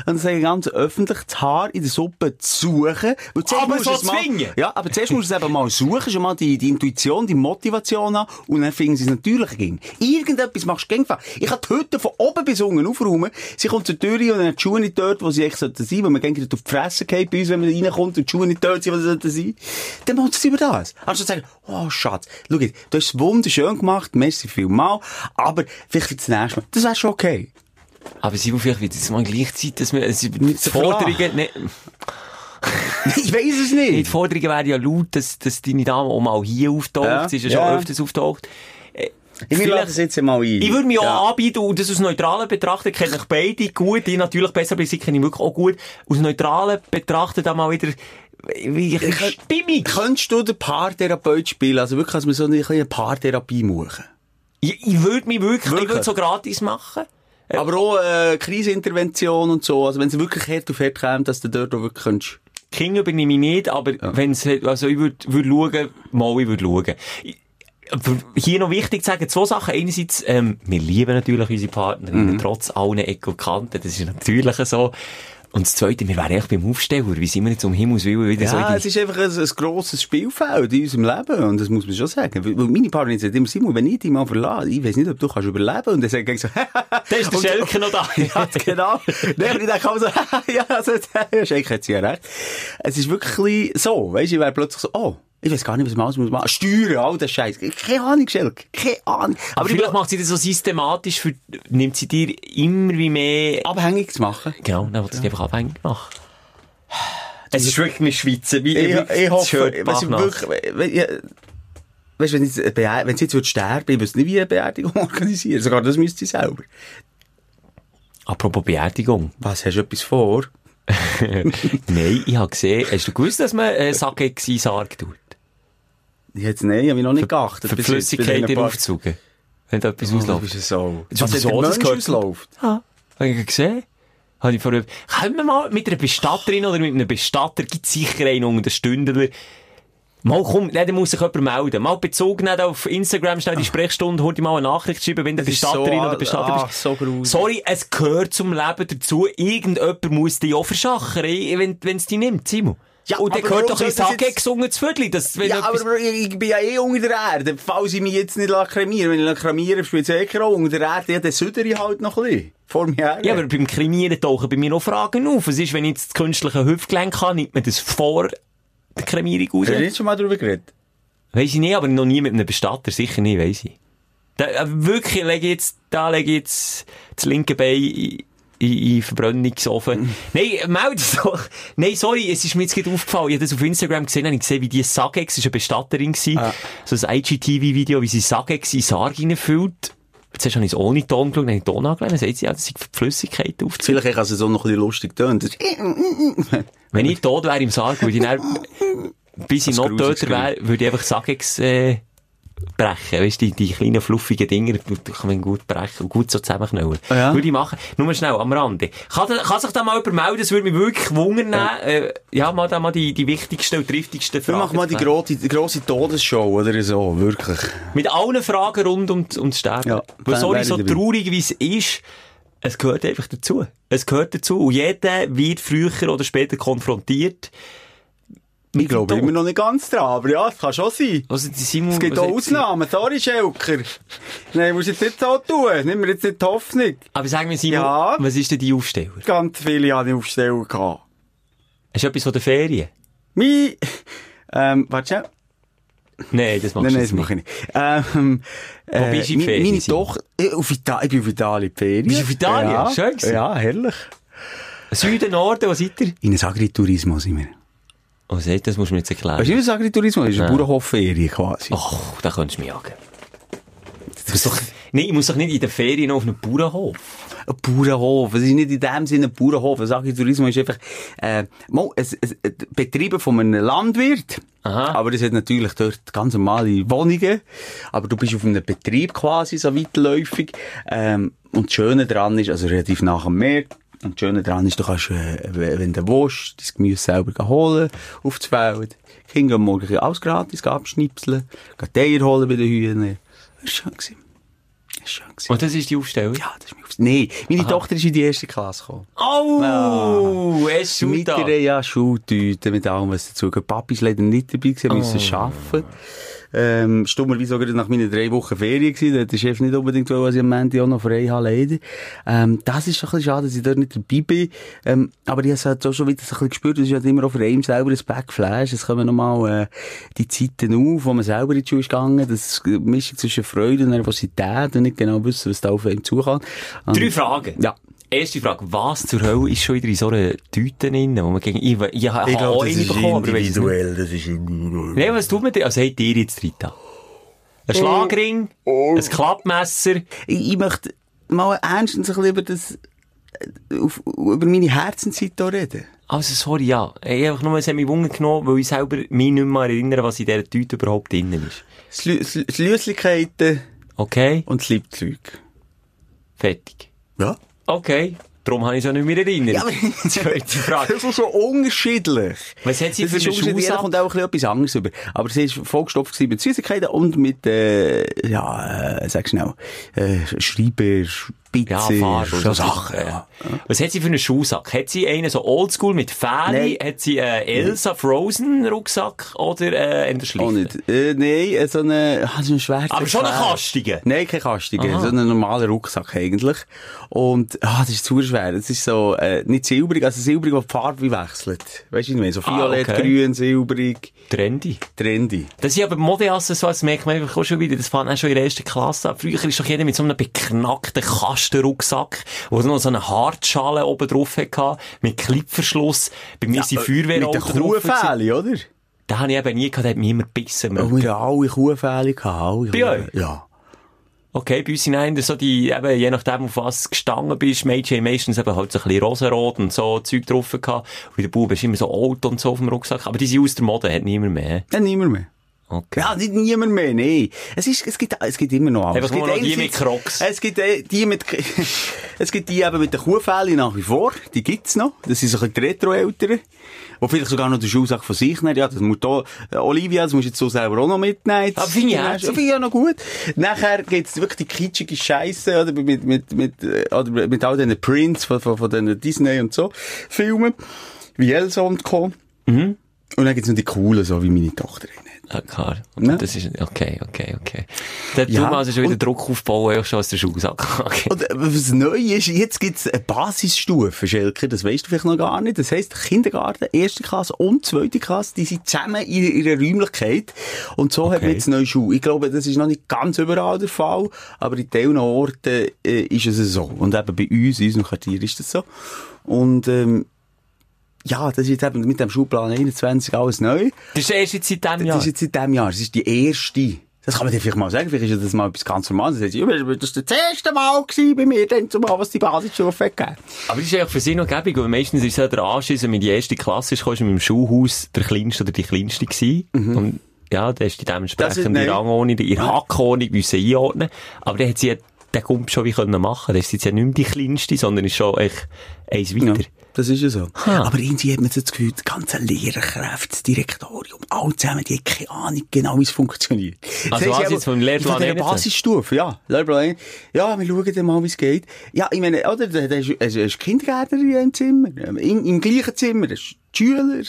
Und das sagen ganz öffentlich, das Haar in der Suppe zu suchen. Aber so es zwingen. Ja, aber zuerst musst du es eben mal suchen, schon mal die, die Intuition, die Motivation an. Und dann finden sie es natürlich ging. Irgendetwas machst du gängig. Ich kann die Hütte von oben bis unten aufräumen. Sie kommt zur Tür und dann hat die Schuhe nicht dort, wo sie sollten sein, weil man gängig auf die Fresse geht bei uns, wenn man reinkommt und die Schuhe nicht dort sind, wo sie sollten sein. Dann macht sie über das. Anstatt zu sagen, oh Schatz, schau du hast es wunderschön gemacht, merci vielmal, aber vielleicht für das nächste Mal. Das wäre schon okay. Aber sie vielleicht wird jetzt mal gleich Zeit, dass wir, es- die so Forderungen, ne, ich weiss es die nicht. Forderungen wären ja laut, dass, dass deine Dame auch mal hier auftaucht. Ja, Sie ist ja schon ja. öfters auftaucht. Äh, Ich vielleicht- das jetzt mal ein. Ich würde mich Ja. auch anbieten, und das aus neutralen betrachten, kenne ich beide gut, ich natürlich besser, aber sie kenne ich wirklich auch gut. Aus neutralen betrachten da mal wieder, wie ich, Ich- stimmig. Könntest du den Paartherapeut spielen? Also wirklich, dass wir so eine kleine Paartherapie machen. Ich, ich würde mich wirklich, ich Wirklich? würde so gratis machen. Aber auch äh, Krisenintervention und so. Also wenn es wirklich hart auf hart kommt, dass du dort auch wirklich könntest. Kinder übernehme ich nicht, aber wenn's, also ich würde würd schauen, mal, ich würde schauen. Ich- Hier noch wichtig zu sagen, zwei Sachen. Einerseits, ähm, wir lieben natürlich unsere Partnerinnen, trotz allen Ecken und Kanten, das ist natürlich so. Und das Zweite, wir wären echt beim Aufsteller. Wie sind wir jetzt um Himmels Willen wieder so Ja, es ist einfach ein, ein grosses Spielfeld in unserem Leben. Und das muss man schon sagen. Weil meine Partnerin sagt immer, Simon, wenn ich dich mal verlasse, ich weiss nicht, ob du kannst überleben. Und dann sagt er so, Da ist der Schelke noch da. ja, genau. Und ich denke so, ja, also, ja, Schelke hat sie ja recht. Es ist wirklich so, weißt du, ich wäre plötzlich so, oh, ich weiß gar nicht, was man alles muss machen. Steuern, all das Scheiß. Keine Ahnung, Schelke. Keine Ahnung. Aber ich vielleicht macht sie das so systematisch, für, nimmt sie dir immer wie mehr... abhängig zu machen. Genau, dann wird sie dich einfach abhängig machen. Es ist wirklich eine Schweizer, wie Ich, ich das hoffe, weißt du, wirklich, wenn, ja, weißt wenn, sie- Beer- wenn sie jetzt würde sterben, ich wüsste nicht, wie eine Beerdigung organisieren. Sogar das müsste sie selber. Apropos Beerdigung. Was, hast du etwas vor? Nein, ich habe gesehen, hast du gewusst, dass man äh, Sake in Sarg tut? Jetzt, nein, habe ich noch nicht geachtet. Für die jetzt, Flüssigkeit aufzugen. Wenn da etwas Oh, ausläuft. so. Das Was, ist wenn so, das gehört- ausläuft? Ja. Habe ich gesehen? Habe ich vor, können wir mal mit einer Bestatterin oder mit einem Bestatter, gibt sicher einen unter den Stündler, Mal komm, nein, da muss sich jemand melden. Mal bezogen auf Instagram, schnell die Sprechstunde, hol dir mal eine Nachricht schreiben, wenn du Bestatterin so- oder Bestatter ah, bist. so. Sorry, es gehört zum Leben dazu. Irgendjemand muss dich auch verschachern, eh, wenn es dich nimmt, Simon. Ja, Und dann gehört doch ein Sage jetzt- gesungen zu Viertel. Das, Ja, etwas- aber ich, bin ja eh unter der Erde. Falls ich mich jetzt nicht kremieren Wenn ich kremieren spielt es eh Rolle. Unter der Erde, ja, dann südere ich halt noch ein bisschen. Vor mir her. Ja, aber beim Kremieren tauchen bei mir noch Fragen auf. Was ist, wenn ich jetzt das künstliche Hüftgelenk habe, nimmt man das vor der Kremierung raus? Hast du nicht schon mal darüber geredet? Weiss ich nicht, aber noch nie mit einem Bestatter. Sicher nicht, weiss ich. Da, äh, wirklich, lege jetzt, da lege ich jetzt das linke Bein in, in, Verbrennungsofen. Nein, meld es doch. Nein, sorry, es ist mir jetzt gerade aufgefallen. Ich habe das auf Instagram gesehen, habe ich gesehen, wie die Sagex, war eine Bestatterin, gewesen, so ein IGTV-Video, wie sie Sagex in Sarg reinfüllt. Zuerst habe ich es ohne Ton geschaut, dann habe ich den Ton angelegt, dann sagt sie, ja, das sind die Flüssigkeit aufzuziehen. Vielleicht kann es so noch ein bisschen lustig tönen. Ist- Wenn ich tot wäre im Sarg, würde ich dann, bis ich noch töter wäre, würde ich einfach Sagex, äh, brechen. Weißt du, die, die kleinen fluffigen Dinger, die kann man gut brechen und gut so zusammenknallen. Ah, ja? Würde ich machen. Nur schnell, am Rande. Kann, da- kann sich da mal jemand melden? Das würde mich wirklich wundern. Ja, äh, ja mal da mal die, die wichtigsten und triftigsten Wir Fragen. machen mal die grosse, die grosse Todesshow oder so, wirklich. Mit allen Fragen rund um, ums Sterben. Ja, Weil sorry, so traurig wie es ist, es gehört einfach dazu. Es gehört dazu. Und jeder wird früher oder später konfrontiert. Ich glaube immer noch nicht ganz dran, aber ja, es kann schon sein. Also, die Simon, Es gibt auch Ausnahmen, sorry Schelker. Nein, musst jetzt nicht so tun. Nimm mir jetzt nicht die Hoffnung. Aber sag mir, Simon, Ja. was ist denn die Aufsteller? Ganz viele hatte ich aufstellen gehabt. Hast du etwas von der Ferien? Mein, ähm, warte schnell. Nein, das machst Nein, du nein, jetzt das mache ich nicht. Ähm, äh, bist du in Ferien, Meine? Tochter, äh, auf Italien, ich bin auf Italien Ferien. Bist du auf Italien? Ja, Schön gewesen. Ja, herrlich. Süden, Norden, wo seid ihr? In einem Agriturismo sind wir. Oh, seht, das musst du mir jetzt erklären. Weißt du, was Agriturismo ist? Eine. Bauernhofferie quasi. Ach, da könntest du mich jagen. Das doch, nein, ich muss doch nicht in den Ferien auf einen Bauernhof. Ein Bauernhof. Es ist nicht in dem Sinne ein Bauernhof. Ein Agriturismo ist einfach, äh, mal, ein, ein, ein Betrieben von einem Landwirt. Aha. Aber es hat natürlich dort ganz normale Wohnungen. Aber du bist auf einem Betrieb quasi so weitläufig. Ähm, und das Schöne daran ist, also relativ nach dem Meer, und das Schöne daran ist, du kannst, äh, wenn du willst, dein Gemüse selber holen, aufs Feld. Die Kinder gehen morgen alles gratis abschnipseln, gehen die Eier holen bei den Hühnern. Das war schön. Das war schön. Und das ist die Aufstellung? Ja, das ist mir aufs... Nee, meine Tochter ist in die erste Klasse gekommen. Oh, es ist Mit der ja Schultüte, mit allem, was dazu gehört. Papi ist leider nicht dabei gewesen, er musste arbeiten. Ähm, stummerweise sogar nach meinen drei Wochen Ferien gewesen. Da hat der Chef nicht unbedingt wollen, dass ich am Ende auch noch frei habe, leider. Ähm, das ist ein bisschen schade, dass ich dort nicht dabei bin. Ähm, aber ich habe es halt auch schon wieder so ein bisschen gespürt, das ist halt immer auch für einen selber ein Backflash. Es kommen nochmal, äh, die Zeiten auf, wo man selber in die Schule ist gegangen. Das Mischung zwischen Freude und Nervosität und nicht genau wissen, was da auf einem zukommt. Drei Fragen. Ja. Erste Frage, was zur Hölle ist schon wieder in so einer Tüte drin, wo man gegen, ich, ich, ich habe auch eine bekommen, aber weiss nicht. das ist individuell. Nein, was tut man denn? Also, habt ihr jetzt Rita? Ein Schlagring, ein Klappmesser. Ich, ich möchte mal ernstens ein bisschen über das, auf, über meine Herzenszeit hier reden. Also, sorry, ja. Ich habe einfach nur, hat mich Wunder genommen, weil ich selber mich nicht mehr erinnere, was in dieser Tüte überhaupt drin ist. Das Lü- das Lü- das Lüslichkeiten Okay? und das Liebzeug. Fertig. Ja. Okay. Darum habe ich es auch nicht mehr erinnert. Ja, aber- Zweite Frage. Das ist so unterschiedlich. Was hat sie das für einen unterschiedlich. Jeder kommt auch etwas anderes über. Aber sie ist vollgestopft mit Süßigkeiten und mit, äh, ja, äh, sag schnell, äh, Schreiber, Spitze, Ja, Farbe. so und so Sachen, ja. Was hat sie für einen Schuhsack? Hat sie einen so oldschool mit Fähli? Nein. Hat sie einen Elsa Frozen Rucksack oder äh, einen Auch Schlichten? nicht. Äh, nein, äh, so eine, ah, so ein schwarzer Aber schon einen kastigen? Nein, kein kastigen. Aha. So ein normaler Rucksack eigentlich. Und, ah, das ist zu schwer. Das ist so, äh, nicht silbrig, also silbrig, wo die Farbe wechselt. Weißt du, wie ich meine? So Ah, violett, okay. grün, silbrig, Trendy. trendy. Das sind aber Modeaccessoires, das merkt man einfach auch schon wieder. Das fängt auch schon in der ersten Klasse. Früher ist doch jeder mit so einem beknackten Kastenrucksack, wo noch so eine Hartschale oben drauf hatte, mit Klippverschluss. Bei mir sind Mit Feuerwehrautos den drauf. gewesen. Kuhfähli, oder? Den habe ich eben nie gehabt, der hat mich immer gebissen. Oh, wir haben alle Kuhfäli gehabt. alle Bei euch? Ja. Okay, bei uns sind so die, eben, je nachdem, auf was du gestanden bist, Mädchen haben meistens eben halt so ein bisschen rosarot und so Zeug drauf gehabt. Und bei den Buben ist immer so alt und so auf dem Rucksack. Aber die sind aus der Mode, hat niemand mehr. Ja, niemand mehr. Okay. Ja, nicht niemand mehr, nee. Es ist, es gibt, es gibt immer noch alles. Es gibt noch die mit Crocs. Es gibt äh, die mit, es gibt die eben mit den Kuhfällen nach wie vor. Die gibt's noch. Das sind so ein die Retro-Eltern. Wo vielleicht sogar noch den Schuhsack von sich nehmen. Ja, das muss da, äh, Olivia, das musst du jetzt so selber auch noch mitnehmen. Aber finde ich herzig. finde ich ja noch gut. Nachher gibt's wirklich die kitschige Scheiße, oder, mit, mit, mit, äh, oder mit all diesen Prints von, von, von den Disney und so Filmen. Wie Elsa und Co. Mhm. Und dann gibt's noch die coolen, so wie meine Tochter hat. Ah, klar. Ja. Das ist, okay, okay, okay. Da Ja, wir also schon wieder Druck aufbauen, auch schon aus der Schulsack. Okay. Und äh, was neu ist, jetzt gibt's eine Basisstufe, Schelke, das weisst du vielleicht noch gar nicht. Das heisst, Kindergarten, erste Klasse und zweite Klasse, die sind zusammen in ihrer Räumlichkeit. Und so hat man Okay. jetzt neue Schule. Ich glaube, das ist noch nicht ganz überall der Fall, aber in teilen Orten äh, ist es so. Und eben bei uns, in unserem Quartier ist das so. Und, ähm, ja, das ist jetzt eben mit dem Schulplan 21 alles neu. Das ist erst jetzt seit diesem Das Jahr. ist jetzt in diesem Jahr. Das ist die erste. Das kann man dir vielleicht mal sagen. Vielleicht ist das mal etwas ganz Normales. Das, ja, das war das erste Mal bei mir, dann zumal, was die Basisstufe gegeben. Aber das ist eigentlich für sie noch gäbig, weil meistens ist ja der Anschluss, wenn man in die erste Klasse ist, kommst du mit dem Schulhaus der Kleinste oder die Kleinste gewesen. Und, ja, da Mhm. Das ist- dementsprechend die. Rangordnung, die Rangordnung müssen einordnen. Aber dann hat sie ja den Gump schon wie können machen. Das ist jetzt ja nicht mehr die Kleinste, sondern ist schon echt eins Ja, weiter. Das ist ja so. Ha. Aber irgendwie hat man das Gefühl, die ganzen Lehrerkräfte, das Direktorium, alle zusammen, die haben keine Ahnung genau, wie es funktioniert. Also Das was jetzt vom Lehrplan Von der 21? Basisstufe, ja. Lehrplan 21. Ja, wir schauen dann mal, wie es geht. Ja, ich meine, oder, da ist, es ist Kindergärtnerin im Zimmer, im, im gleichen Zimmer, das ist die Schüler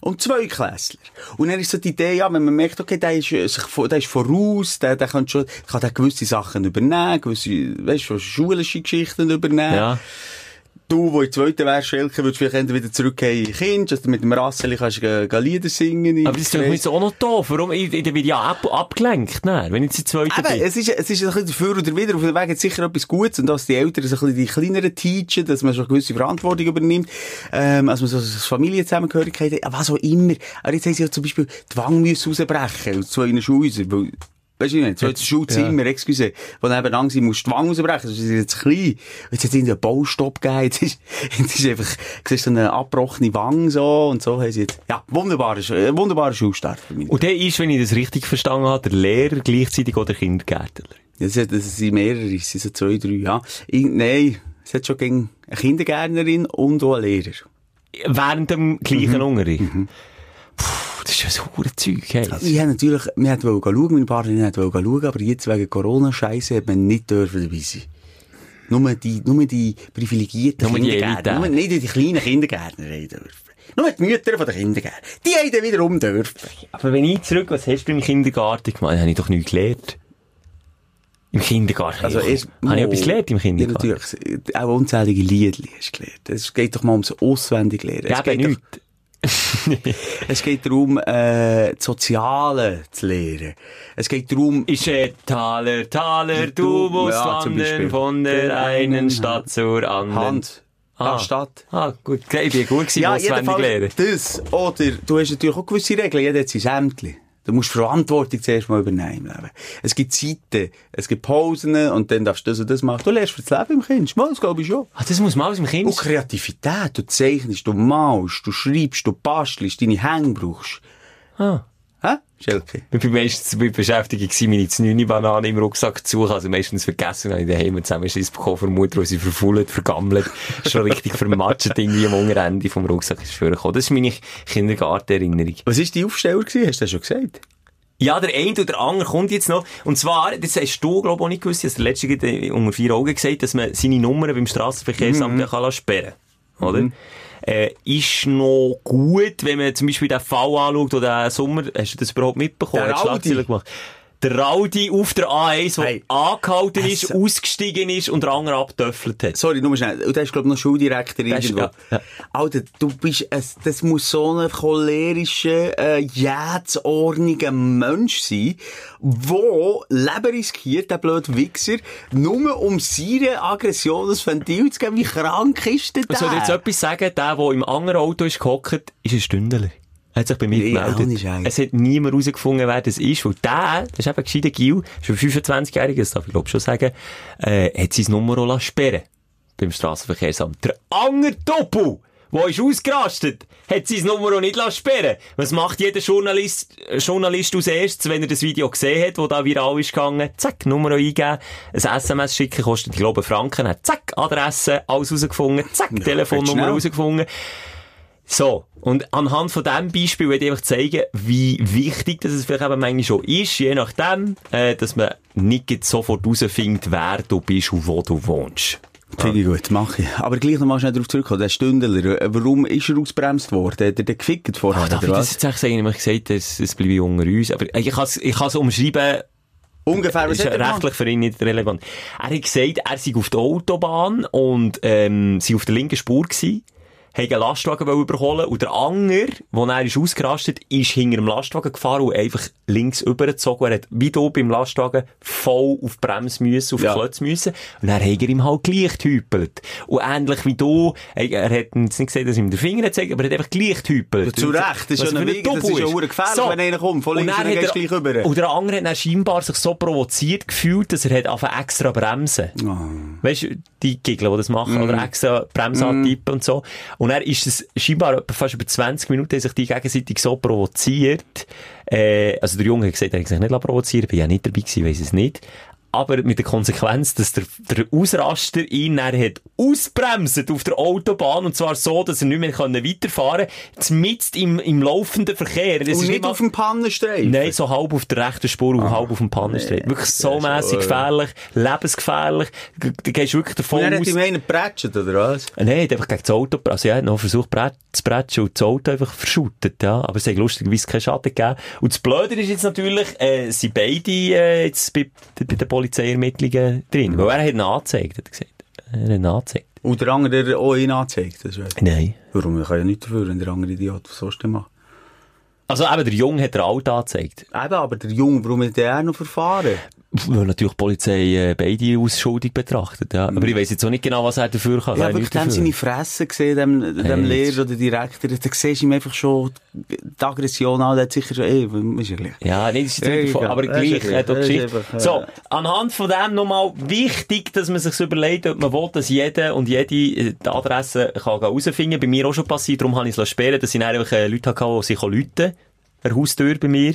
und zwei Klässler. Und dann ist so die Idee, ja, wenn man merkt, okay, der ist, äh, sich, der ist voraus, der, der kann schon, kann der gewisse Sachen übernehmen, gewisse, weißt du, schulische Geschichten übernehmen. Ja. Du, wo in zweiten wärst, Schelke, würdest vielleicht wieder zurückgehen in Kind, dass du mit dem Rasseli kannst gehen Lieder singen. Aber das ist doch jetzt auch noch doof. Warum? Ich, ich, werde ja ab, abgelenkt, ne? wenn ich jetzt die zweite Eben, bin. es ist, es ist ein bisschen dafür oder wieder. Auf dem Weg hat sicher etwas Gutes. Und dass die Eltern so ein bisschen die kleineren teachen, dass man schon eine gewisse Verantwortung übernimmt, ähm, als man so eine Familienzusammengehörigkeit hat, was auch immer. Aber jetzt haben sie ja zum Beispiel die Wange müssen rausbrechen aus zwei Schulhäusern. weil- Weißt du nicht? So ein Schulzimmer, excuse, wo nebenan sie musst die Wange rausbrechen, sonst ist jetzt klein. Jetzt hat es einen Baustopp gegeben, jetzt ist, jetzt ist einfach, siehst so eine abbrochene Wange so, und so haben sie jetzt, ja, wunderbarer, äh, wunderbarer Schulstart für mich. Und der ist, wenn ich das richtig verstanden habe, der Lehrer gleichzeitig auch der Kindergärtner. Das, das sind mehrere, es sind so zwei, drei, ja. Ich, nein, es hat schon gegen eine Kindergärtnerin und auch einen Lehrer. Während dem gleichen Mhm. Unterricht. Puh, das ist ja so ein Zeug, hey. Also, ich habe natürlich, wir wollten schauen, meine Partnerin wollte schauen, aber jetzt wegen Corona-Scheiße hat man nicht dürfen dabei sein. Nur die, nur die privilegierten Nur die Kindergärtner, Elite. nur nicht die kleinen Kindergärtner dürfen. Nur die Mütter von den Kindergärtnern. Die haben dann wiederum dürfen. Aber wenn ich zurück, was hast du im Kindergarten gemacht? Habe ich doch nichts gelernt. Im Kindergarten. Also erst habe ich etwas gelernt im Ja, Kindergarten? natürlich. Auch unzählige Liedli hast du gelernt. Es geht doch mal ums Auswendiglernen. Ja, Es geht eben doch-. Es geht darum, äh, das Soziale zu lernen. Es geht darum, Ist äh, Taler, Taler, du Du- musst ja, wandern von der einen Stadt zur anderen. Hand. Ah. Ah, Stadt. Ah, gut. Ich bin gut gewesen, Ja, auswendig lernen. das. Oder, du hast natürlich auch gewisse Regeln. Jeder hat sein Sämtli. Du musst Verantwortung zuerst mal übernehmen im Leben. Es gibt Zeiten, es gibt Pausen und dann darfst du das und das machen. Du lernst für das Leben im Kind. Mal, das glaube ich schon. Ah, das muss man aus dem Kind. Und Kreativität. Du zeichnest, du malst, du schreibst, du bastelst, deine Hänge brauchst. Ah. Hä? Schelke? Ich bin meistens beschäftigt gewesen, meine 9 Banane im Rucksack zu suchen. Also meistens vergessen, habe ich daheim Zusammenschiss bekommen von Mutter, die sie verfuhlt, vergammelt, schon richtig vermatscht irgendwie am Unterende vom Rucksack ist vorgekommen. Das ist meine Kindergartenerinnerung. Was war die Aufsteller gewesen? Hast du das schon gesagt? Ja, der eine oder der andere kommt jetzt noch. Und zwar, das hast du, glaube ich, auch nicht gewusst, dass der letzte unter vier Augen gesagt, dass man seine Nummern beim Strassenverkehrsamt mhm. kann sperren Oder? Äh, ist noch gut, wenn man zum Beispiel den Fall anschaut, oder den Sommer, hast du das überhaupt mitbekommen? Der. Schlagzeilen gemacht. Der Raudi auf der A1, der Hey. angehalten ist, Es- ausgestiegen ist und der andere abgetöffelt hat. Sorry, nur schnell. Und der ist, glaube ich, noch Schuldirektor Der ist- irgendwo. ja, ja. Alter, du bist, ein, das muss so ein cholerischer, äh, jähzorniger Mensch sein, wo Leben riskiert, der blöde Wichser, nur um seine Aggression ein Ventil zu geben. Wie krank ist der? Soll ich jetzt etwas sagen? Der, der im anderen Auto ist gehockt, ist ein Stündler. Er hat sich bei mir Nee, gemeldet. Es hat niemand herausgefunden, wer das ist. Weil der, das ist eben gescheiter Gil, ist ein 25-Jähriger, das darf ich glaube schon sagen, äh, hat sein Nummer auch lassen sperren beim Strassenverkehrsamt. Der andere Doppel, der ist ausgerastet, hat sein Nummer auch nicht lassen sperren Was macht jeder Journalist, äh, Journalist als erstes, wenn er das Video gesehen hat, wo da viral ist gegangen? Zack, Nummer eingeben, ein SMS schicken, kostet, ich glaube, Franken, hat zack, Adresse, alles rausgefunden, zack, Ja, Telefonnummer rausgefunden. So. Und anhand von diesem Beispiel will ich einfach zeigen, wie wichtig das es vielleicht eben manchmal schon ist, je nachdem, äh, dass man nicht jetzt sofort herausfindet, wer du bist und wo du wohnst. Finde ich gut, mache ich. Aber gleich noch mal schnell darauf zurückkommen. Der Stündler, äh, warum ist er ausgebremst worden? Hat er den gefickt vorher, Ah, darf ich oder das was? jetzt echt sagen? Ich habe gesagt, es, es bleibe unter uns. Aber ich kann es ich kann's umschreiben, Ungefähr, was ist er gemacht? rechtlich für ihn nicht relevant. Er hat gesagt, er sei auf der Autobahn und, ähm, sei auf der linken Spur gewesen, hat einen Lastwagen überholen und der Anger, wo er ist ausgerastet, ist hinter dem Lastwagen gefahren und einfach links übergezogen. Er hat wie du beim Lastwagen voll auf die Bremse müssen, auf die Ja. Klötze müssen. Und dann hat er ihm halt gleich gehüpelt. Und ähnlich wie du, er, hat jetzt nicht gesehen, dass er ihm den Finger hat gezeigt, aber er hat einfach gleich gehüpelt. Zu Recht, das ist ja ein Weg, das ist ja gefährlich, wenn einer kommt, von Und links dann und dann er- du gleich rüber. Und der andere hat dann scheinbar sich so provoziert gefühlt, dass er hat angefangen extra bremsen. Ah. Weißt du, die Gigler, die das machen, Mhm. oder extra Bremse antippen und so. Und er ist es scheinbar fast über 20 Minuten haben sich die gegenseitig so provoziert. Äh, also der Junge hat gesagt, er hat sich nicht provozieren lassen, bin ja nicht dabei gewesen, weiss es nicht. Aber mit der Konsequenz, dass der, der Ausraster ihn dann hat ausbremset auf der Autobahn, und zwar so, dass er nicht mehr können weiterfahren konnte, mitten im, im laufenden Verkehr. Das Und ist nicht auf dem Pannenstreifen? Nein, so halb auf der rechten Spur und halb auf dem Pannenstreit. Wirklich so mässig gefährlich, lebensgefährlich. Du du gehst wirklich davon Und er hat aus... ihm einen geprätscht, oder was? Nein, er hat einfach gegen das Auto, also er hat noch versucht brett- zu bretschen und das Auto einfach verschüttet, ja. Aber es hat lustigerweise keinen Schaden gegeben. Und das Blöde ist jetzt natürlich, äh, sind beide, äh, jetzt bei, bei den Polizeiermittlungen drin. Weil er hat ihn angezeigt, hat er gesagt. Er hat ihn angezeigt. Und der andere, der auch ihn anzeigt, das. Nein. Warum? Ich kann ja nichts dafür, wenn der andere Idiot was sonst macht. Also eben, der Junge hat den Alt angezeigt. Eben, aber der Junge, warum hat der noch verfahren? Weil natürlich die Polizei äh, beide als schuldig betrachtet, ja. Aber ich weiss jetzt auch nicht genau, was er dafür kann. Ich wirklich dem seine Fresse gesehen, dem, dem Hey, Lehrer oder Direktor. Da siehst du ihm einfach schon die Aggression an. Der hat sicher schon, ey, ist ja gleich. Ja, das ist Hey, nicht davon, aber gleich, Das ist Geschichte. einfach, äh, So, anhand von dem nochmal wichtig, dass man sich überlegt, ob man will, dass jeder und jede äh, die Adresse kann herausfinden kann. Bei mir auch schon passiert, darum habe ich es sperren dass ich dann einfach äh, Leute hatte, die sich eine Haustür bei mir.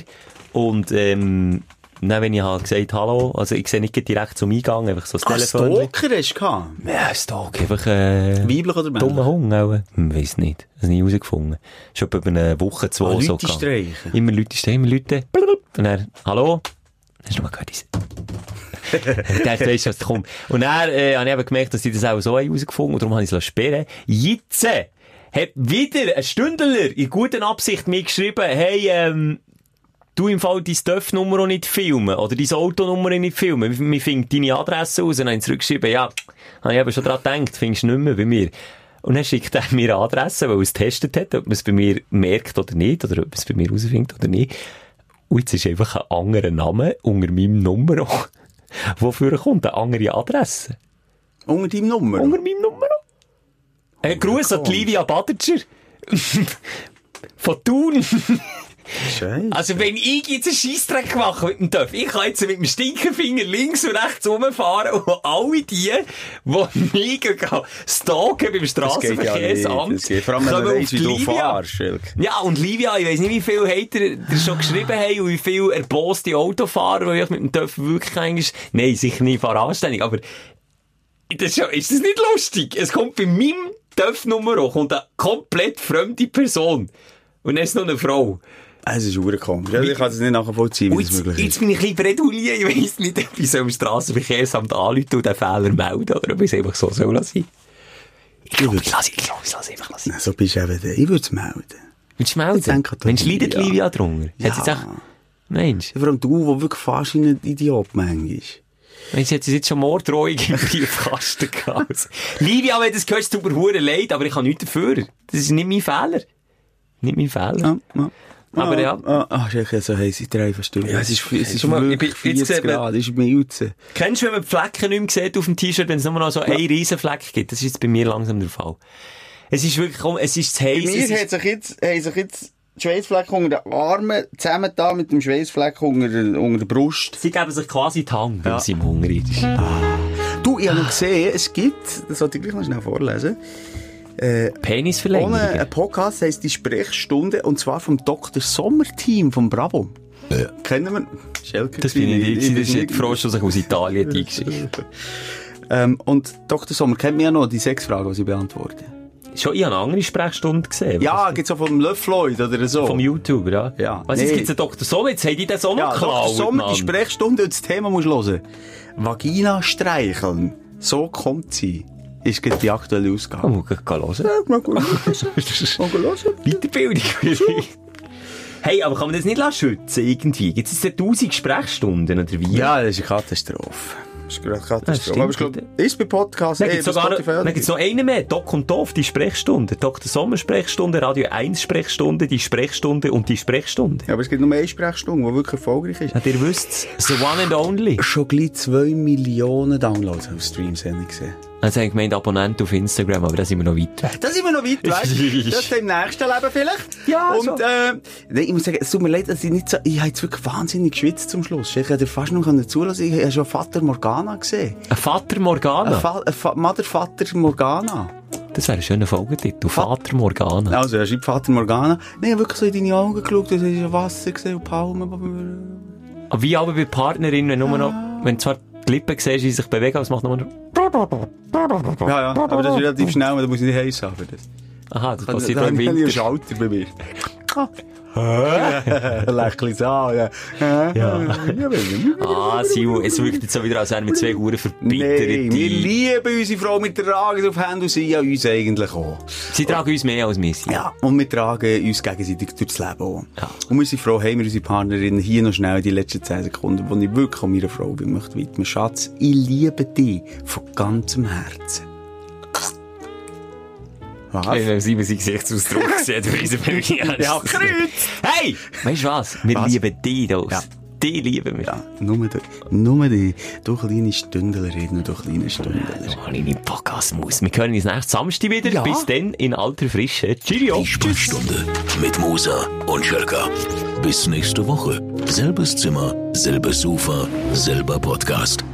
Und, ähm, dann, wenn ich halt gesagt Hallo, also ich sehe nicht direkt zum Eingang, einfach so das Ah, Telefon. Stalker hast du gehabt? Ja, Stalk, einfach, äh, Weiblich oder männlich? dummer Hund, auch. Hm, weiss nicht. Das nie herausgefunden. Schon etwa eine Woche, zwei Ah, so Leute streichen. Immer Leute streichen, immer Leute. Und dann, hallo? Hast du mal gehört? Ich dachte, weisst du, was kommt. Und dann, äh, habe ich eben gemerkt, dass die das auch so haben herausgefunden und darum habe ich es sperren. Jetzt äh, hat wieder ein Stündler in guter Absicht mir geschrieben, hey, ähm, du im Fall deine Dörfnummer auch nicht filmen oder deine Autonummer nicht filmen. Wir finden deine Adresse aus und dann habe ich zurückgeschrieben, ja, habe ich eben schon dran gedacht, findest du nicht mehr bei mir. Und dann schickt er mir eine Adresse, weil er es getestet hat, ob man es bei mir merkt oder nicht, oder ob man es bei mir herausfindet oder nicht. Und jetzt ist einfach ein anderer Name unter meinem Nummer, wofür kommt eine andere Adresse. Unter deinem Nummer? Unter meinem Nummer. Ein Gruß an die Livia Badertscher. Von Thun. Scheiße. Also, wenn ich jetzt einen Scheissdreck mache mit dem Töff, ich kann jetzt mit dem Stinkefinger links und rechts rumfahren und alle die, die mich stalken beim Strassenverkehrsamt, Das geht. Vor allem, wenn weiss, auf wie du Schelke. Ja, und Livia, ich weiss nicht, wie viel Hater ihr schon geschrieben haben und wie viel erboste Autofahrer, die ich mit dem Töff wirklich eigentlich, nein, sicher nicht fahre anständig, aber das ist, ja- ist das nicht lustig? Es kommt bei meinem Töff-Nummer auch, kommt eine komplett fremde Person. Und dann ist noch eine Frau. Es ist verdammt komisch. Also, ich kann es nicht nachvollziehen, wie das jetzt, möglich jetzt ist. bin ich ein bisschen bredouilliert. Ich weiss nicht, ob ich so im Strassenverkehrsamt anrufen und den Fehler melden oder ob ich es einfach so soll lassen. Ich glaube, ich lasse, ich ich lasse einfach lassen. Na, so bist du eben der. Ich würde es melden. Willst du melden? denke doch, Mensch, leidet ja. Livia drunter? Hat sie jetzt Ja. auch, Mensch, Vor allem du, der wirklich fast wie ein Idiot manchmal ist. Mensch, sie hat jetzt schon Morddrohung im Briefkasten gehabt. Livia, wenn du das hörst, tut mir leid, aber ich kann nichts dafür. Das ist nicht mein Fehler. Nicht mein Fehler. Ja, ja. Aber ja. Ah, ah, Schelke, so heiß in drei Stunden. Ja, es ist, es ist mal, ich wirklich bin- jetzt 40 sieht man- Grad. Es ist Milze. Kennst du, wenn man die Flecken nicht mehr sieht auf dem T-Shirt, wenn es nur noch so einen riesen Fleck gibt? Das ist jetzt bei mir langsam der Fall. Es ist wirklich, es ist zu heiß. Bei mir ist- hat sich jetzt, haben sich jetzt die Schweißflecken unter den Armen zusammen da mit dem Schweißfleck unter, der- unter der Brust. Sie geben sich quasi die Hand, weil Ja. sie im Hunger ist. Du, ich habe gesehen, es gibt, das sollte ich gleich noch schnell vorlesen, ohne Penisverlängerung. einen Podcast heisst die Sprechstunde und zwar vom Dr. Sommer-Team vom Bravo. Kennen wir? Schelke Das bin ich nicht. Das ist nicht. sich aus Italien eingeschickt Ähm, und Dr. Sommer kennt mir ja noch die sechs Fragen, die sie beantworten. Schon, ich habe eine andere Sprechstunde gesehen. Ja, gibt's auch vom Le Floyd oder so. Vom YouTuber, ja. Ja. Was, jetzt Nee. gibt's einen Dr. Sommer, jetzt haben die das auch noch Ja, Dr. geklaut, Sommer, die. Sprechstunde und das Thema musst du hören. Vagina streicheln. So kommt sie. Ist gerade die aktuelle Ausgabe. Oh, muss ich hören. Mal gut. Mal hören. Weiterbildung. hey, aber kann man das nicht lassen schützen, irgendwie? Gibt es jetzt 1000 Sprechstunden, oder wie? Ja, das ist eine Katastrophe. Das ist eine Ja, Katastrophe. Aber ich glaube, ist bei Podcasts, Dann gibt es sogar gibt's noch einen mehr. Doc und Doof, die Sprechstunde. Dr. Sommer Sprechstunde, Radio 1 Sprechstunde, die Sprechstunde und die Sprechstunde. Ja, aber es gibt nur eine Sprechstunde, die wirklich erfolgreich ist. Ja, ihr wisst The one and only. Schon gleich 2 Millionen Downloads auf Streams habe ich gesehen. Also haben gemeint Abonnenten auf Instagram, aber da sind wir noch weit weg. Da sind wir noch weit weg. Das ist im nächsten Leben vielleicht. Ja, Und, so. äh, ich muss sagen, es tut mir leid, dass ich nicht so, ich habe jetzt wirklich wahnsinnig geschwitzt zum Schluss. Ich hätte fast noch können zulassen. Ich habe schon Vater Morgana gesehen. Ein Vater Ein, Morgana. Fa ein Fa Mother Vater Morgana. Das wäre ein schöner Folgetitel. Vater Morgana. Also, er schreibt Vater Morgana. Nein, ich habe wirklich so in deine Augen geschaut, da du Wasser gesehen und Palmen. Aber Wie aber bei Partnerinnen, wenn nur noch, wenn zwar die Lippen siehst, wie sie sich bewegen, aber es macht nur noch... Ja, ja, aber das ist relativ schnell, da muss ich nicht heiß haben. Das. Aha, das Da passiert im ich einen Winter. Schalter bei mir. Lächeln so, ja. Ja. Ah, Sil, es wirkt jetzt so wieder, als wären wir zwei Huren Nein, wir verbitterte. lieben unsere Frau, wir tragen sie auf Hände und sie ja uns eigentlich auch. Sie tragen uns mehr als wir sind. Ja, und wir tragen uns gegenseitig durchs Leben auch. Ja. Und wir sind froh, haben wir unsere Partnerin hier noch schnell die letzten 10 Sekunden, wo ich wirklich an meiner Frau bin, möchte widmen. Schatz, ich liebe dich von ganzem Herzen. Was? Wenn man seinen Gesichtsausdruck sieht, weiss man, ja, Ja, Kreuz! Hey! Weißt du was? Wir Was? lieben dich, das. Ja. Die lieben wir. Ja, nur, du, nur die, du kleine Stündlerin du kleine Stündler. Kleine Podcast-Maus. Wir hören uns nächsten Samstag wieder. Ja. Bis dann in alter Frische. Cheerio. Die Sprechstunde mit Musa und Schelka. Bis nächste Woche. Selbes Zimmer, selbes Sofa, selber Podcast.